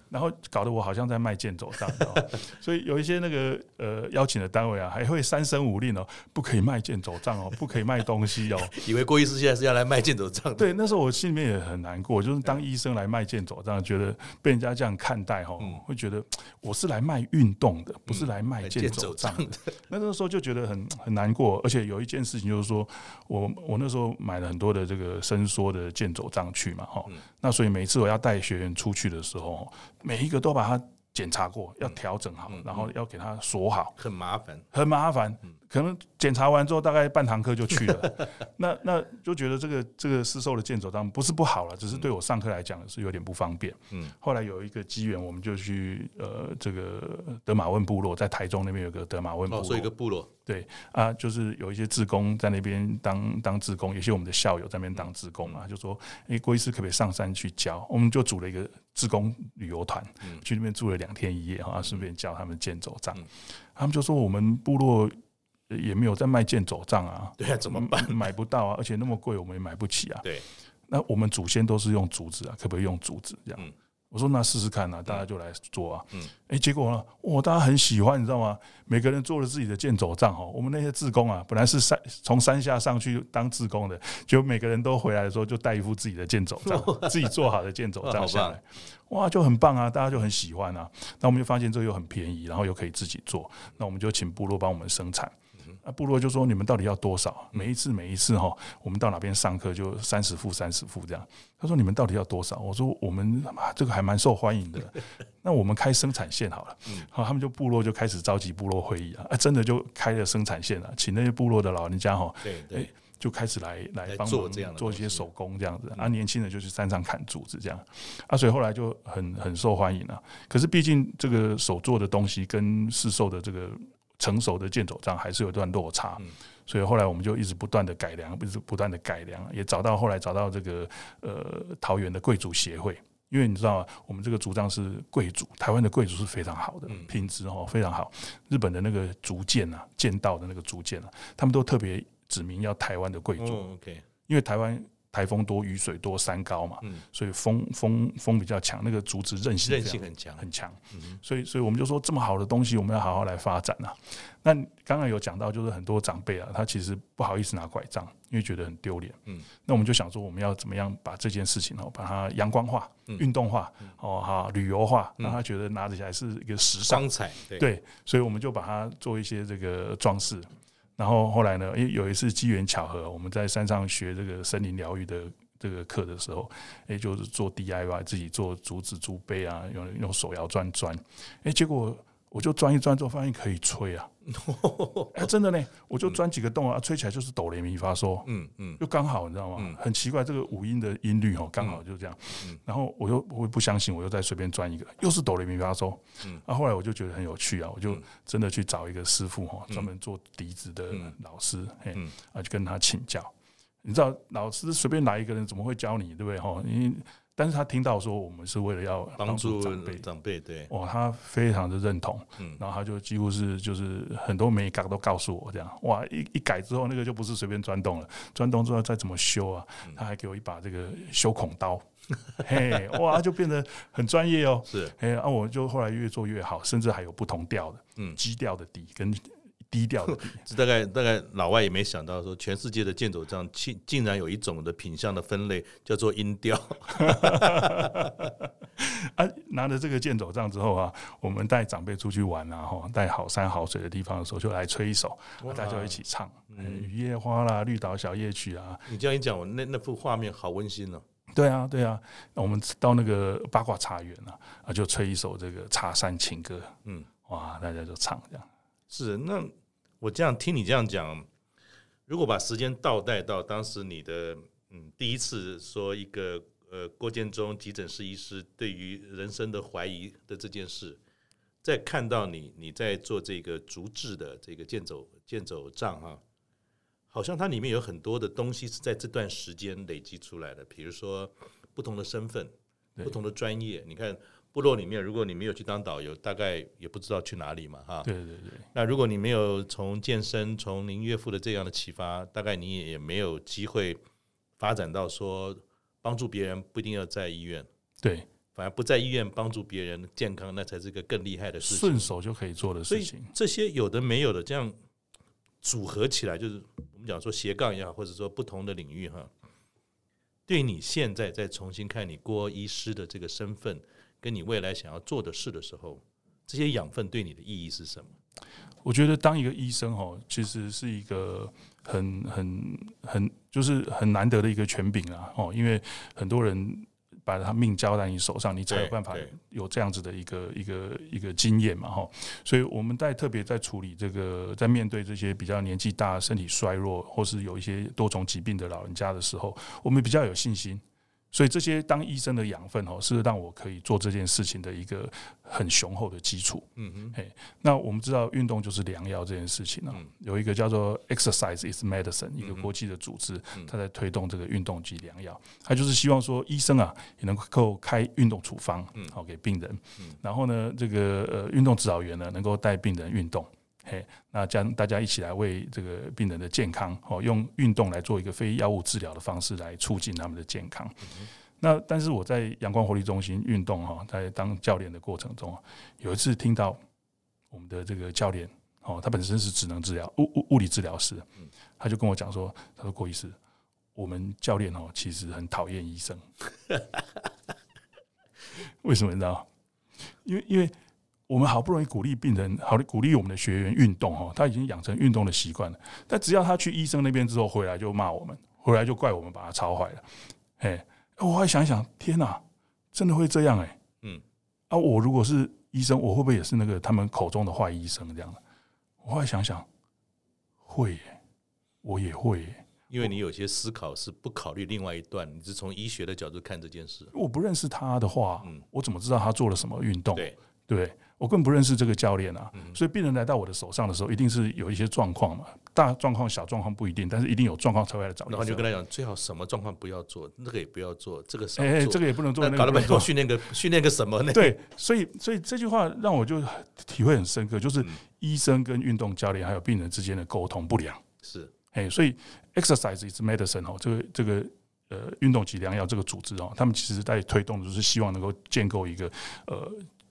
然后搞得我好像在卖剑走杖。所以有一些那个呃邀请的单位啊，还会三声五令哦，不可以卖剑走账哦，不可以卖东西哦。以为郭医师现在是要来卖剑走账。对，那时候我心里面也很难过，就是。当医生来卖剑走账，觉得被人家这样看待哈，会觉得我是来卖运动的，不是来卖剑走账的。那 那时候就觉得很很难过，而且有一件事情就是说，我我那时候买了很多的这个伸缩的健走杖去嘛哈，那所以每次我要带学员出去的时候，每一个都把它检查过，要调整好，然后要给它锁好，很麻烦，很麻烦。可能检查完之后，大概半堂课就去了。那那就觉得这个这个市售的健走杖不是不好了，只是对我上课来讲是有点不方便。嗯，后来有一个机缘，我们就去呃这个德马温部落，在台中那边有个德马温部落，哦，所以一个部落。对啊，就是有一些志工在那边当当志工，有些我们的校友在那边当志工嘛，就说哎，郭医师可不可以上山去教？我们就组了一个志工旅游团，去那边住了两天一夜，啊，顺便教他们健走杖。他们就说我们部落。也没有在卖剑走账啊，对啊，怎么办？买不到啊，而且那么贵，我们也买不起啊。对，那我们祖先都是用竹子啊，可不可以用竹子这样？嗯我说那试试看啊，大家就来做啊。嗯，哎，结果呢，哇，大家很喜欢，你知道吗？每个人做了自己的剑走账哈。我们那些志工啊，本来是山从山下上去当志工的，就每个人都回来的时候就带一副自己的剑走账，自己做好的剑走账下来，哇，就很棒啊，大家就很喜欢啊。那我们就发现这个又很便宜，然后又可以自己做，那我们就请部落帮我们生产。那部落就说：“你们到底要多少？每一次每一次哈，我们到哪边上课就三十副三十副这样。”他说：“你们到底要多少？”我说：“我们这个还蛮受欢迎的，那我们开生产线好了。”好，他们就部落就开始召集部落会议啊，啊真的就开了生产线了，请那些部落的老人家哈，对对，就开始来来帮忙这样做一些手工这样子啊，年轻人就去山上砍竹子这样啊，所以后来就很很受欢迎了。可是毕竟这个手做的东西跟市售的这个。成熟的剑走杖还是有一段落差，所以后来我们就一直不断的改良，一直不断的改良，也找到后来找到这个呃桃园的贵族协会，因为你知道我们这个竹杖是贵族，台湾的贵族是非常好的品质哦，非常好。日本的那个竹剑啊，剑道的那个竹剑啊，他们都特别指明要台湾的贵族，因为台湾。台风多，雨水多，山高嘛，所以风风风比较强，那个竹子韧性韧性很强。很强，所以所以我们就说这么好的东西，我们要好好来发展啊。那刚刚有讲到，就是很多长辈啊，他其实不好意思拿拐杖，因为觉得很丢脸。嗯，那我们就想说，我们要怎么样把这件事情哦，把它阳光化、运动化，哦哈，旅游化，让他觉得拿起来是一个时尚。彩。对，所以我们就把它做一些这个装饰。然后后来呢？诶，有一次机缘巧合，我们在山上学这个森林疗愈的这个课的时候，诶，就是做 DIY，自己做竹子竹杯啊，用用手摇钻钻，诶，结果。我就钻一钻之后，发现可以吹啊！哎，真的呢，我就钻几个洞啊，吹起来就是哆来咪发嗦，嗯嗯，就刚好，你知道吗？很奇怪，这个五音的音律哦，刚好就这样。然后我又我不相信，我又再随便钻一个，又是哆来咪发嗦。嗯，那后来我就觉得很有趣啊，我就真的去找一个师傅哈，专门做笛子的老师，嘿，啊，就跟他请教。你知道，老师随便来一个人怎么会教你，对不对？哈，因为。但是他听到说我们是为了要帮助长辈，长辈对，哇，他非常的认同，嗯，然后他就几乎是就是很多美感都告诉我这样，哇，一一改之后那个就不是随便钻洞了，钻洞之后再怎么修啊，他还给我一把这个修孔刀，嘿，哇，就变得很专业哦，是，哎，啊，我就后来越做越好，甚至还有不同调的，嗯，基调的底跟。低调的，这 大概大概老外也没想到，说全世界的剑走杖竟竟然有一种的品相的分类叫做音调。啊，拿着这个剑走杖之后啊，我们带长辈出去玩啊，哈，带好山好水的地方的时候，就来吹一首，大家就一起唱，嗯，雨夜花啦，绿岛小夜曲啊。你这样一讲，我那那幅画面好温馨哦。对啊，对啊，我们到那个八卦茶园啊，啊，就吹一首这个茶山情歌，嗯，哇，大家就唱这样。是那。我这样听你这样讲，如果把时间倒带到当时你的嗯第一次说一个呃郭建忠急诊室医师对于人生的怀疑的这件事，再看到你你在做这个竹制的这个健走健走杖哈，好像它里面有很多的东西是在这段时间累积出来的，比如说不同的身份、不同的专业，你看。部落里面，如果你没有去当导游，大概也不知道去哪里嘛，哈。对对对。那如果你没有从健身，从您岳父的这样的启发，大概你也没有机会发展到说帮助别人不一定要在医院。对，反而不在医院帮助别人健康，那才是个更厉害的事情。顺手就可以做的事情。这些有的没有的，这样组合起来，就是我们讲说斜杠也好，或者说不同的领域哈。对你现在再重新看你郭医师的这个身份。跟你未来想要做的事的时候，这些养分对你的意义是什么？我觉得当一个医生哦，其实是一个很很很就是很难得的一个权柄啊哦，因为很多人把他命交在你手上，你才有办法有这样子的一个一个一个经验嘛哈。所以我们在特别在处理这个，在面对这些比较年纪大、身体衰弱或是有一些多重疾病的老人家的时候，我们比较有信心。所以这些当医生的养分哦，是让我可以做这件事情的一个很雄厚的基础。嗯嗯，嘿，那我们知道运动就是良药这件事情呢，有一个叫做 Exercise is Medicine，一个国际的组织，它在推动这个运动及良药。它就是希望说医生啊也能够开运动处方，好给病人。然后呢，这个呃运动指导员呢能够带病人运动。嘿，那将大家一起来为这个病人的健康哦，用运动来做一个非药物治疗的方式来促进他们的健康。嗯、那但是我在阳光活力中心运动哈，在当教练的过程中，有一次听到我们的这个教练哦，他本身是职能治疗物物物理治疗师，他就跟我讲说，他说郭医师，我们教练哦其实很讨厌医生，为什么你知道？因为因为。我们好不容易鼓励病人，好的鼓励我们的学员运动哦，他已经养成运动的习惯了。但只要他去医生那边之后回来就骂我们，回来就怪我们把他操坏了。哎，我还想想，天哪，真的会这样哎？嗯，啊，我如果是医生，我会不会也是那个他们口中的坏医生这样的？我还想想，会耶，我也会耶，因为你有些思考是不考虑另外一段，你是从医学的角度看这件事。我不认识他的话，嗯，我怎么知道他做了什么运动？对。对，我更不认识这个教练啊，所以病人来到我的手上的时候，一定是有一些状况嘛，大状况、小状况不一定，但是一定有状况才会来找你。然后就跟他讲，最好什么状况不要做，那个也不要做，这个少做，哎，这个也不能做，那搞了半天训练个 训练个什么呢？对，所以所以这句话让我就体会很深刻，就是医生跟运动教练还有病人之间的沟通不良是，哎，所以 exercise is medicine 哦，这个这个呃运动及良药这个组织哦，他们其实在推动的就是希望能够建构一个呃。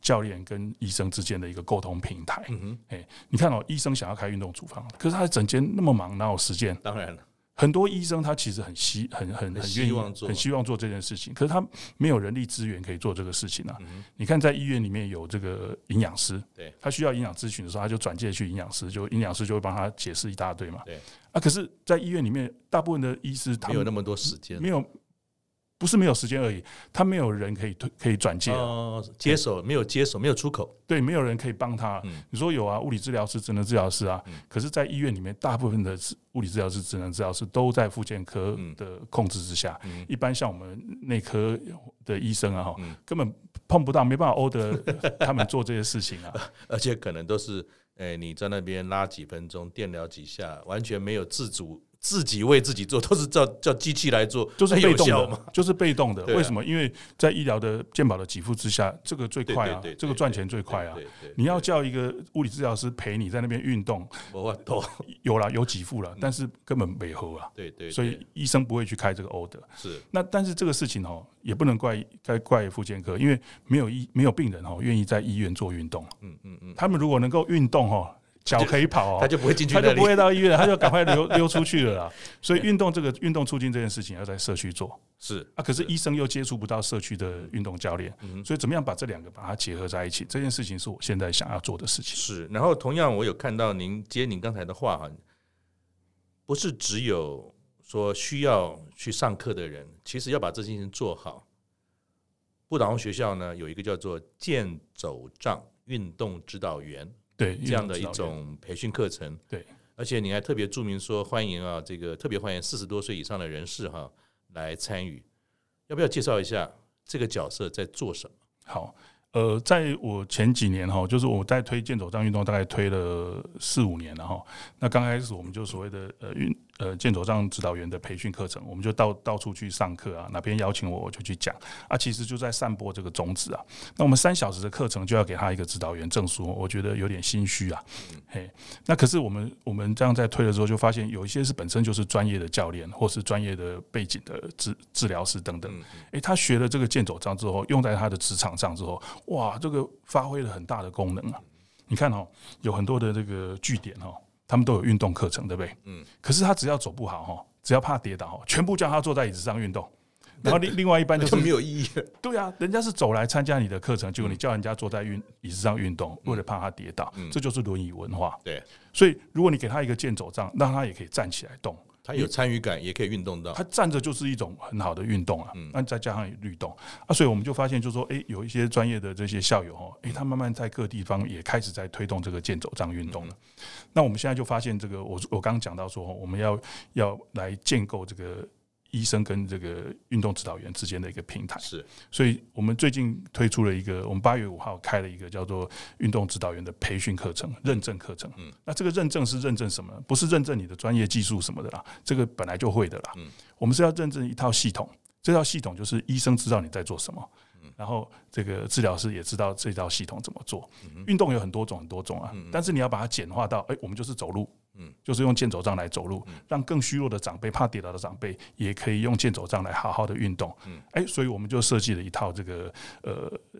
教练跟医生之间的一个沟通平台。嗯哼，哎，你看哦，医生想要开运动处方，可是他整间那么忙，哪有时间？当然了，很多医生他其实很希很很很愿意很希望做这件事情，可是他没有人力资源可以做这个事情啊。你看，在医院里面有这个营养师，对，他需要营养咨询的时候，他就转介去营养师，就营养师就会帮他解释一大堆嘛。对啊，可是，在医院里面，大部分的医师他没有那么多时间，没有。不是没有时间而已，他没有人可以推可以转介，接手没有接手，没有出口，对，没有人可以帮他。你说有啊，物理治疗师、职能治疗师啊，可是，在医院里面，大部分的物理治疗师、职能治疗师都在复健科的控制之下。一般像我们内科的医生啊，哈，根本碰不到，没办法 order 他们做这些事情啊，而且可能都是，诶，你在那边拉几分钟，电疗几下，完全没有自主。自己为自己做，都是叫 叫机器来做，就是被动的，就是被动的。为什么？因为在医疗的健保的给付之下，这个最快啊，这个赚钱最快啊。你要叫一个物理治疗师陪你在那边运动，有了有给付了，但是根本没合啊。对对，所以医生不会去开这个 order。是那，但是这个事情哦，也不能怪该怪复健科，因为没有医没有病人哦愿意在医院做运动。嗯嗯嗯，他们如果能够运动哦。脚可以跑，他就不会进去，他就不会到医院，他就赶快溜溜出去了啦。所以运动这个运动促进这件事情要在社区做，是啊。可是医生又接触不到社区的运动教练，所以怎么样把这两个把它结合在一起？这件事情是我现在想要做的事情。是，然后同样我有看到您接您刚才的话哈，不是只有说需要去上课的人，其实要把这件事情做好。不倒翁学校呢有一个叫做健走杖运动指导员。对这样的一种培训课程，对，而且你还特别注明说欢迎啊，这个特别欢迎四十多岁以上的人士哈来参与，要不要介绍一下这个角色在做什么？好，呃，在我前几年哈，就是我在推健走杖运动，大概推了四五年了哈。那刚开始我们就所谓的呃运。呃，剑走杖指导员的培训课程，我们就到到处去上课啊，哪边邀请我我就去讲啊，其实就在散播这个种子啊。那我们三小时的课程就要给他一个指导员证书，我觉得有点心虚啊。嘿，那可是我们我们这样在推的时候，就发现有一些是本身就是专业的教练，或是专业的背景的治治疗师等等。诶，他学了这个剑走杖之后，用在他的职场上之后，哇，这个发挥了很大的功能啊。你看哦，有很多的这个据点哦。他们都有运动课程，对不对？嗯。可是他只要走不好哈，只要怕跌倒，全部叫他坐在椅子上运动。然后另另外一半就是没有意义。对啊，人家是走来参加你的课程，结果你叫人家坐在运椅子上运动，为了怕他跌倒，这就是轮椅文化。对。所以如果你给他一个健走杖，让他也可以站起来动。他有参与感，也可以运动到。他站着就是一种很好的运动啊，那再加上律动啊，所以我们就发现，就是说，诶，有一些专业的这些校友哦，诶，他慢慢在各地方也开始在推动这个健走杖运动了。那我们现在就发现，这个我我刚刚讲到说，我们要要来建构这个。医生跟这个运动指导员之间的一个平台。是，所以我们最近推出了一个，我们八月五号开了一个叫做运动指导员的培训课程认证课程。嗯，那这个认证是认证什么？不是认证你的专业技术什么的啦，这个本来就会的啦。嗯，我们是要认证一套系统，这套系统就是医生知道你在做什么，然后这个治疗师也知道这套系统怎么做。运动有很多种很多种啊，但是你要把它简化到，哎，我们就是走路。嗯，就是用健走杖来走路，让更虚弱的长辈、怕跌倒的长辈也可以用健走杖来好好的运动。嗯，哎，所以我们就设计了一套这个呃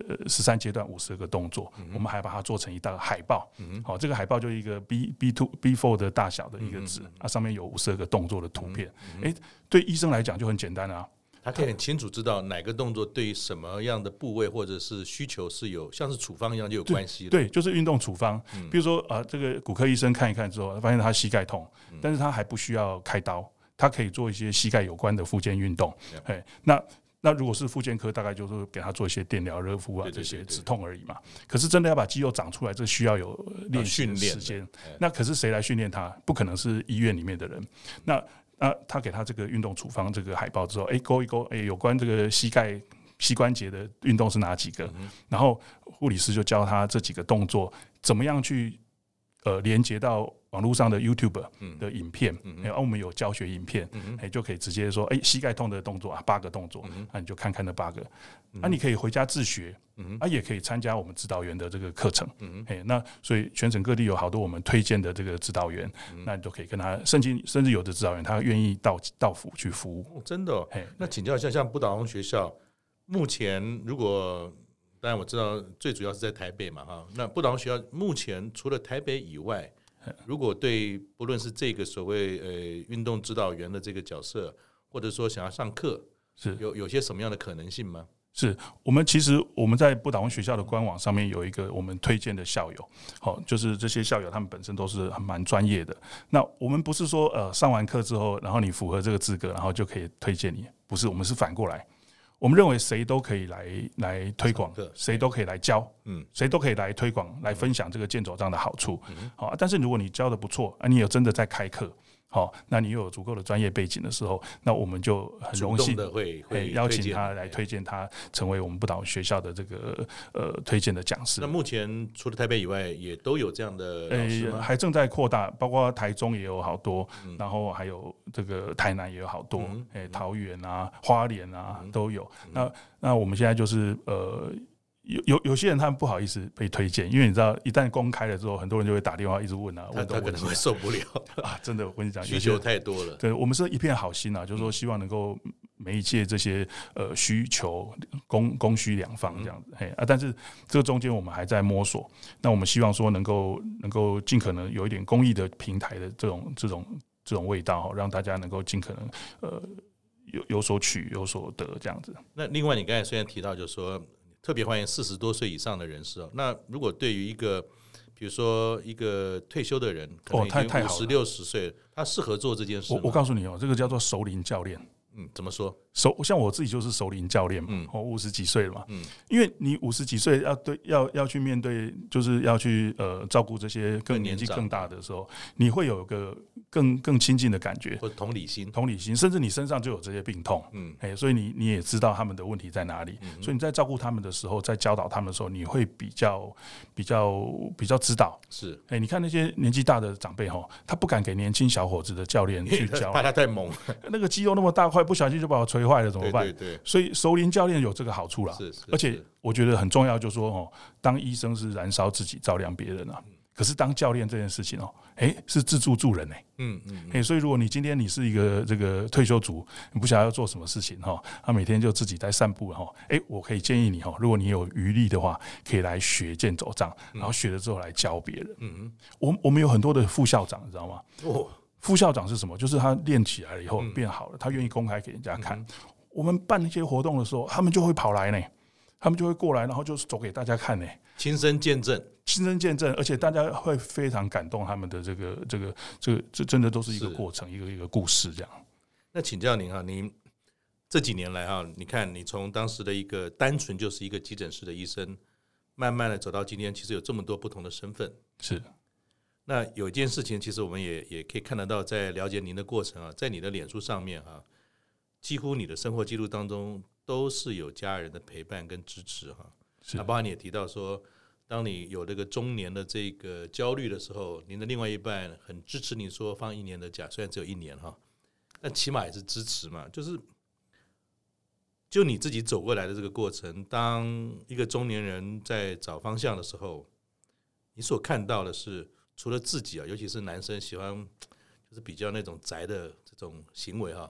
呃十三阶段五十个动作，我们还把它做成一道海报。嗯，好，这个海报就一个 B B two B four 的大小的一个纸，它上面有五十二个动作的图片。哎，对医生来讲就很简单啊。他可以很清楚知道哪个动作对于什么样的部位或者是需求是有像是处方一样就有关系的。对，就是运动处方。比如说啊，这个骨科医生看一看之后，发现他膝盖痛，但是他还不需要开刀，他可以做一些膝盖有关的附件运动。哎，那那如果是复健科，大概就是给他做一些电疗、热敷啊这些止痛而已嘛。可是真的要把肌肉长出来，这需要有练训练时间。那可是谁来训练他？不可能是医院里面的人。那那他给他这个运动处方这个海报之后，哎，勾一勾，哎，有关这个膝盖膝关节的运动是哪几个？然后护理师就教他这几个动作怎么样去呃连接到网络上的 YouTube 的影片，然后我们有教学影片，哎，就可以直接说，哎，膝盖痛的动作啊，八个动作，那你就看看那八个，那你可以回家自学。嗯，啊，也可以参加我们指导员的这个课程，嗯，哎，那所以全省各地有好多我们推荐的这个指导员，那你都可以跟他，甚至甚至有的指导员他愿意到到府去服务，真的，哎，那请教一下，像不倒翁学校，目前如果当然我知道最主要是在台北嘛，哈，那不倒翁学校目前除了台北以外，如果对不论是这个所谓呃运动指导员的这个角色，或者说想要上课，是。有有些什么样的可能性吗？是我们其实我们在不倒翁学校的官网上面有一个我们推荐的校友，好，就是这些校友他们本身都是很蛮专业的。那我们不是说呃上完课之后，然后你符合这个资格，然后就可以推荐你，不是，我们是反过来，我们认为谁都可以来来推广，谁都可以来教，嗯，谁都可以来推广来分享这个健走杖的好处，好，但是如果你教的不错，啊，你有真的在开课。好，那你又有足够的专业背景的时候，那我们就很荣幸的会会邀请他来推荐他成为我们不倒翁学校的这个呃推荐的讲师。那目前除了台北以外，也都有这样的老师吗？还正在扩大，包括台中也有好多，然后还有这个台南也有好多，哎，桃园啊、花莲啊都有。那那我们现在就是呃。有有有些人他们不好意思被推荐，因为你知道，一旦公开了之后，很多人就会打电话一直问啊，问他可能会受不了 啊！真的，我跟你讲，需求太多了。对，我们是一片好心啊，就是说希望能够媒介这些呃需求供供需两方这样子，嘿啊，但是这个中间我们还在摸索。那我们希望说能够能够尽可能有一点公益的平台的这种这种这种味道，让大家能够尽可能呃有有所取有所得这样子。那另外，你刚才虽然提到，就是说。特别欢迎四十多岁以上的人士哦。那如果对于一个，比如说一个退休的人，可能已经五十六十岁，他适合做这件事。我我告诉你哦，这个叫做熟龄教练。嗯，怎么说？首像我自己就是首领教练嘛，我五十几岁了嘛，嗯，因为你五十几岁要对要要去面对，就是要去呃照顾这些更年纪更大的时候，你会有个更更亲近的感觉，或同理心，同理心，甚至你身上就有这些病痛，嗯，哎，所以你你也知道他们的问题在哪里，所以你在照顾他们的时候，在教导他们的时候，你会比较比较比较知道，是，哎，你看那些年纪大的长辈哈，他不敢给年轻小伙子的教练去 教，怕他太猛，那个肌肉那么大块，不小心就把我锤坏了怎么办？对，所以熟龄教练有这个好处啦，而且我觉得很重要，就是说哦，当医生是燃烧自己照亮别人啊，可是当教练这件事情哦，哎，是自助助人哎，嗯嗯，哎，所以如果你今天你是一个这个退休族，你不晓得要做什么事情哈，他每天就自己在散步哈，哎，我可以建议你哈，如果你有余力的话，可以来学健走杖，然后学了之后来教别人，嗯嗯，我我们有很多的副校长，你知道吗？哦。副校长是什么？就是他练起来了以后变好了，他愿意公开给人家看。我们办一些活动的时候，他们就会跑来呢，他们就会过来，然后就是走给大家看呢，亲身见证，亲身见证，而且大家会非常感动。他们的这个、这个、这个，这真的都是一个过程，一个一个故事这样。那请教您啊，您这几年来啊，你看你从当时的一个单纯就是一个急诊室的医生，慢慢的走到今天，其实有这么多不同的身份，是。那有一件事情，其实我们也也可以看得到，在了解您的过程啊，在你的脸书上面啊，几乎你的生活记录当中都是有家人的陪伴跟支持哈。是。那包括你也提到说，当你有这个中年的这个焦虑的时候，您的另外一半很支持你说放一年的假，虽然只有一年哈，但起码也是支持嘛。就是就你自己走过来的这个过程，当一个中年人在找方向的时候，你所看到的是，除了自己啊，尤其是男生喜欢就是比较那种宅的这种行为哈，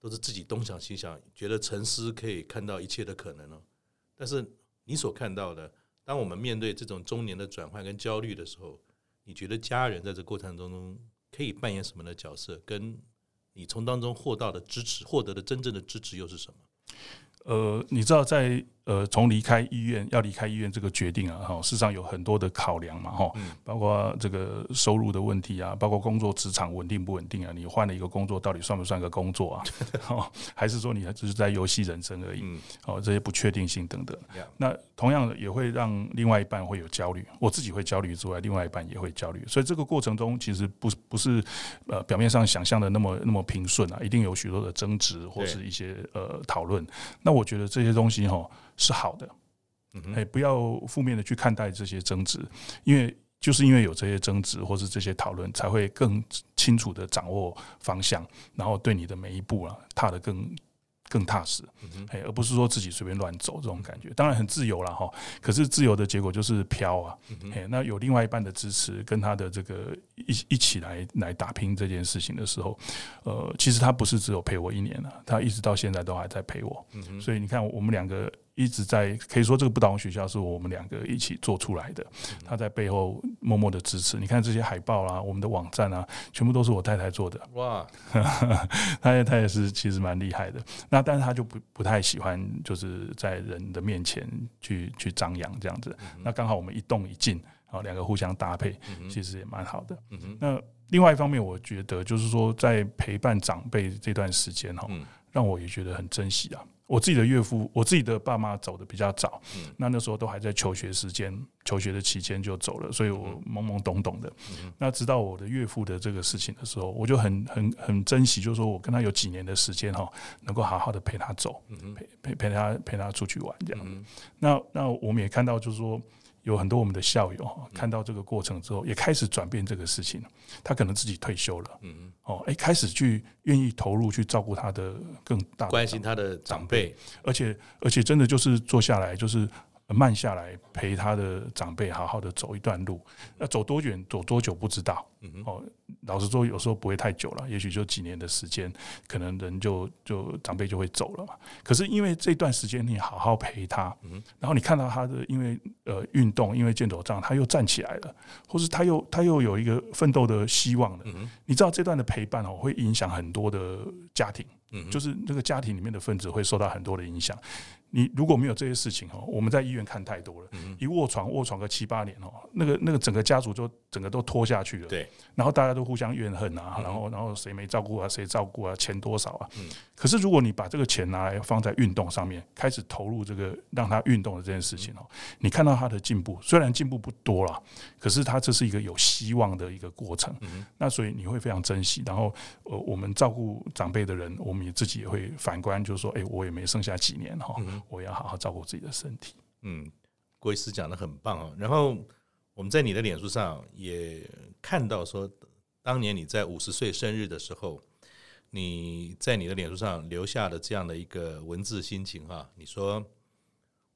都是自己东想西想，觉得沉思可以看到一切的可能哦。但是你所看到的，当我们面对这种中年的转换跟焦虑的时候，你觉得家人在这过程当中可以扮演什么的角色？跟你从当中获到的支持，获得的真正的支持又是什么？呃，你知道在。呃，从离开医院要离开医院这个决定啊，哈，事实上有很多的考量嘛，哈，包括这个收入的问题啊，包括工作职场稳定不稳定啊，你换了一个工作，到底算不算个工作啊？哦，还是说你还只是在游戏人生而已？哦，这些不确定性等等。那同样的也会让另外一半会有焦虑，我自己会焦虑之外，另外一半也会焦虑。所以这个过程中其实不不是呃表面上想象的那么那么平顺啊，一定有许多的争执或是一些呃讨论。那我觉得这些东西哈。是好的，哎，不要负面的去看待这些争执，因为就是因为有这些争执或是这些讨论，才会更清楚的掌握方向，然后对你的每一步啊踏得更更踏实，哎，而不是说自己随便乱走这种感觉。当然很自由了哈，可是自由的结果就是飘啊，哎，那有另外一半的支持，跟他的这个一一起来来打拼这件事情的时候，呃，其实他不是只有陪我一年了，他一直到现在都还在陪我，所以你看我们两个。一直在可以说这个不倒翁学校是我们两个一起做出来的，他在背后默默的支持。你看这些海报啦，我们的网站啊，全部都是我太太做的。哇，他也他也是其实蛮厉害的。那但是他就不不太喜欢就是在人的面前去去张扬这样子。那刚好我们一动一静啊，两个互相搭配，其实也蛮好的。那另外一方面，我觉得就是说在陪伴长辈这段时间哈，让我也觉得很珍惜啊。我自己的岳父，我自己的爸妈走的比较早，嗯、那那时候都还在求学时间，求学的期间就走了，所以我懵懵懂懂的。嗯、那直到我的岳父的这个事情的时候，我就很很很珍惜，就是说我跟他有几年的时间哈，能够好好的陪他走，陪陪陪他陪他出去玩这样。嗯、那那我们也看到，就是说。有很多我们的校友看到这个过程之后，也开始转变这个事情。他可能自己退休了，嗯哦，哎，开始去愿意投入去照顾他的更大的关心他的长辈，而且而且真的就是坐下来就是。慢下来陪他的长辈好好的走一段路，那走多远走多久不知道。哦，老实说有时候不会太久了，也许就几年的时间，可能人就就长辈就会走了嘛。可是因为这段时间你好好陪他，然后你看到他的因为呃运动，因为健走杖他又站起来了，或是他又他又有一个奋斗的希望了。你知道这段的陪伴哦，会影响很多的家庭，就是那个家庭里面的分子会受到很多的影响。你如果没有这些事情哦，我们在医院看太多了，一卧床卧床个七八年哦，那个那个整个家族就整个都拖下去了。对，然后大家都互相怨恨啊，然后然后谁没照顾啊，谁照顾啊，钱多少啊。可是如果你把这个钱拿来放在运动上面，开始投入这个让他运动的这件事情哦，你看到他的进步，虽然进步不多了，可是他这是一个有希望的一个过程。那所以你会非常珍惜。然后呃，我们照顾长辈的人，我们也自己也会反观，就是说，哎，我也没剩下几年哈。我要好好照顾自己的身体。嗯，郭医师讲的很棒哦。然后我们在你的脸书上也看到说，当年你在五十岁生日的时候，你在你的脸书上留下了这样的一个文字心情哈。你说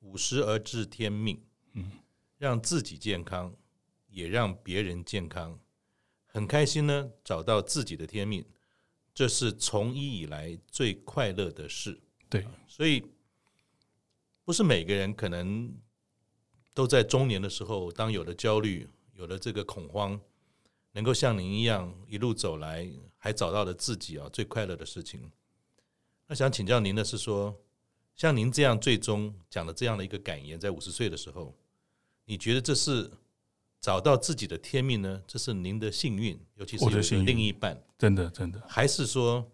五十而知天命，嗯，让自己健康，也让别人健康，很开心呢，找到自己的天命，这是从医以来最快乐的事。对，所以。不是每个人可能都在中年的时候，当有了焦虑、有了这个恐慌，能够像您一样一路走来，还找到了自己啊最快乐的事情。那想请教您的是说，像您这样最终讲了这样的一个感言，在五十岁的时候，你觉得这是找到自己的天命呢？这是您的幸运，尤其是另一半，真的真的，还是说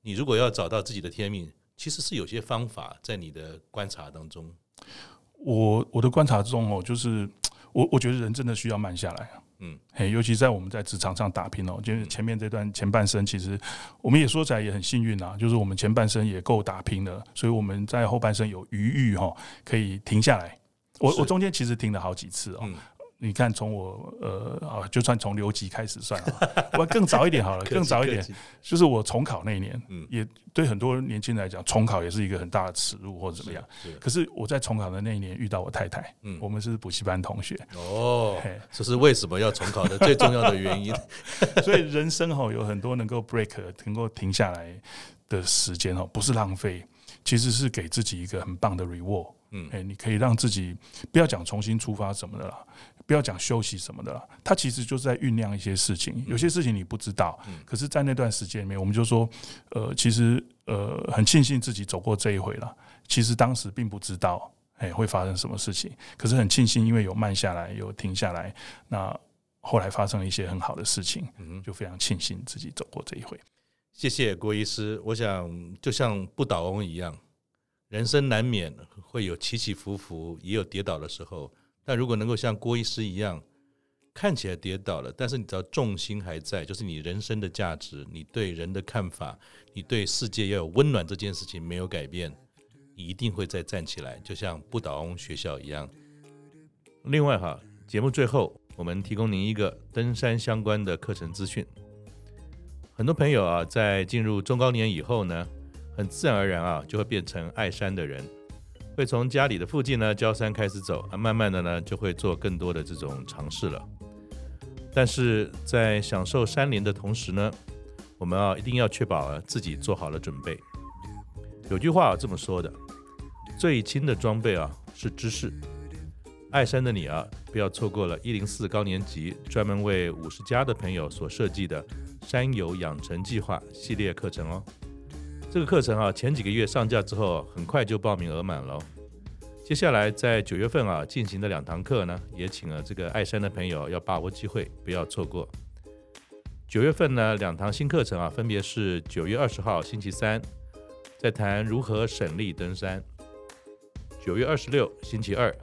你如果要找到自己的天命？其实是有些方法在你的观察当中，我我的观察中哦，就是我我觉得人真的需要慢下来，嗯，嘿，尤其在我们在职场上打拼哦，就是前面这段前半生，其实我们也说起来也很幸运啊，就是我们前半生也够打拼了，所以我们在后半生有余裕哈，可以停下来。我我中间其实停了好几次哦，你看，从我呃啊，就算从留级开始算啊，我更早一点好了，更早一点，就是我重考那一年，嗯，也对很多年轻人来讲，重考也是一个很大的耻辱或者怎么样。可是我在重考的那一年遇到我太太，嗯，我们是补习班同学。哦，这是为什么要重考的最重要的原因。所以人生哈有很多能够 break 能够停下来的时间哦，不是浪费，其实是给自己一个很棒的 reward。嗯，哎，你可以让自己不要讲重新出发什么的啦。不要讲休息什么的了，他其实就是在酝酿一些事情。有些事情你不知道，可是，在那段时间里面，我们就说，呃，其实呃，很庆幸自己走过这一回了。其实当时并不知道，哎，会发生什么事情。可是很庆幸，因为有慢下来，有停下来，那后来发生了一些很好的事情，就非常庆幸自己走过这一回。谢谢郭医师。我想，就像不倒翁一样，人生难免会有起起伏伏，也有跌倒的时候。那如果能够像郭医师一样，看起来跌倒了，但是你只要重心还在，就是你人生的价值，你对人的看法，你对世界要有温暖这件事情没有改变，你一定会再站起来，就像不倒翁学校一样。另外哈，节目最后我们提供您一个登山相关的课程资讯。很多朋友啊，在进入中高年以后呢，很自然而然啊，就会变成爱山的人。会从家里的附近呢，郊山开始走啊，慢慢的呢，就会做更多的这种尝试了。但是在享受山林的同时呢，我们啊一定要确保自己做好了准备。有句话这么说的：最轻的装备啊是知识。爱山的你啊，不要错过了一零四高年级专门为五十加的朋友所设计的山友养成计划系列课程哦。这个课程啊，前几个月上架之后，很快就报名额满了。接下来在九月份啊进行的两堂课呢，也请了这个爱山的朋友要把握机会，不要错过。九月份呢，两堂新课程啊，分别是九月二十号星期三，在谈如何省力登山；九月二十六星期二，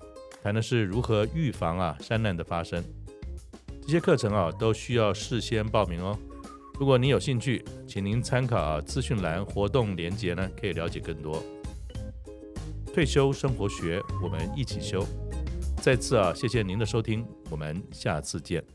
谈的是如何预防啊山难的发生。这些课程啊，都需要事先报名哦。如果您有兴趣，请您参考资讯栏活动连接呢，可以了解更多。退休生活学，我们一起修。再次啊，谢谢您的收听，我们下次见。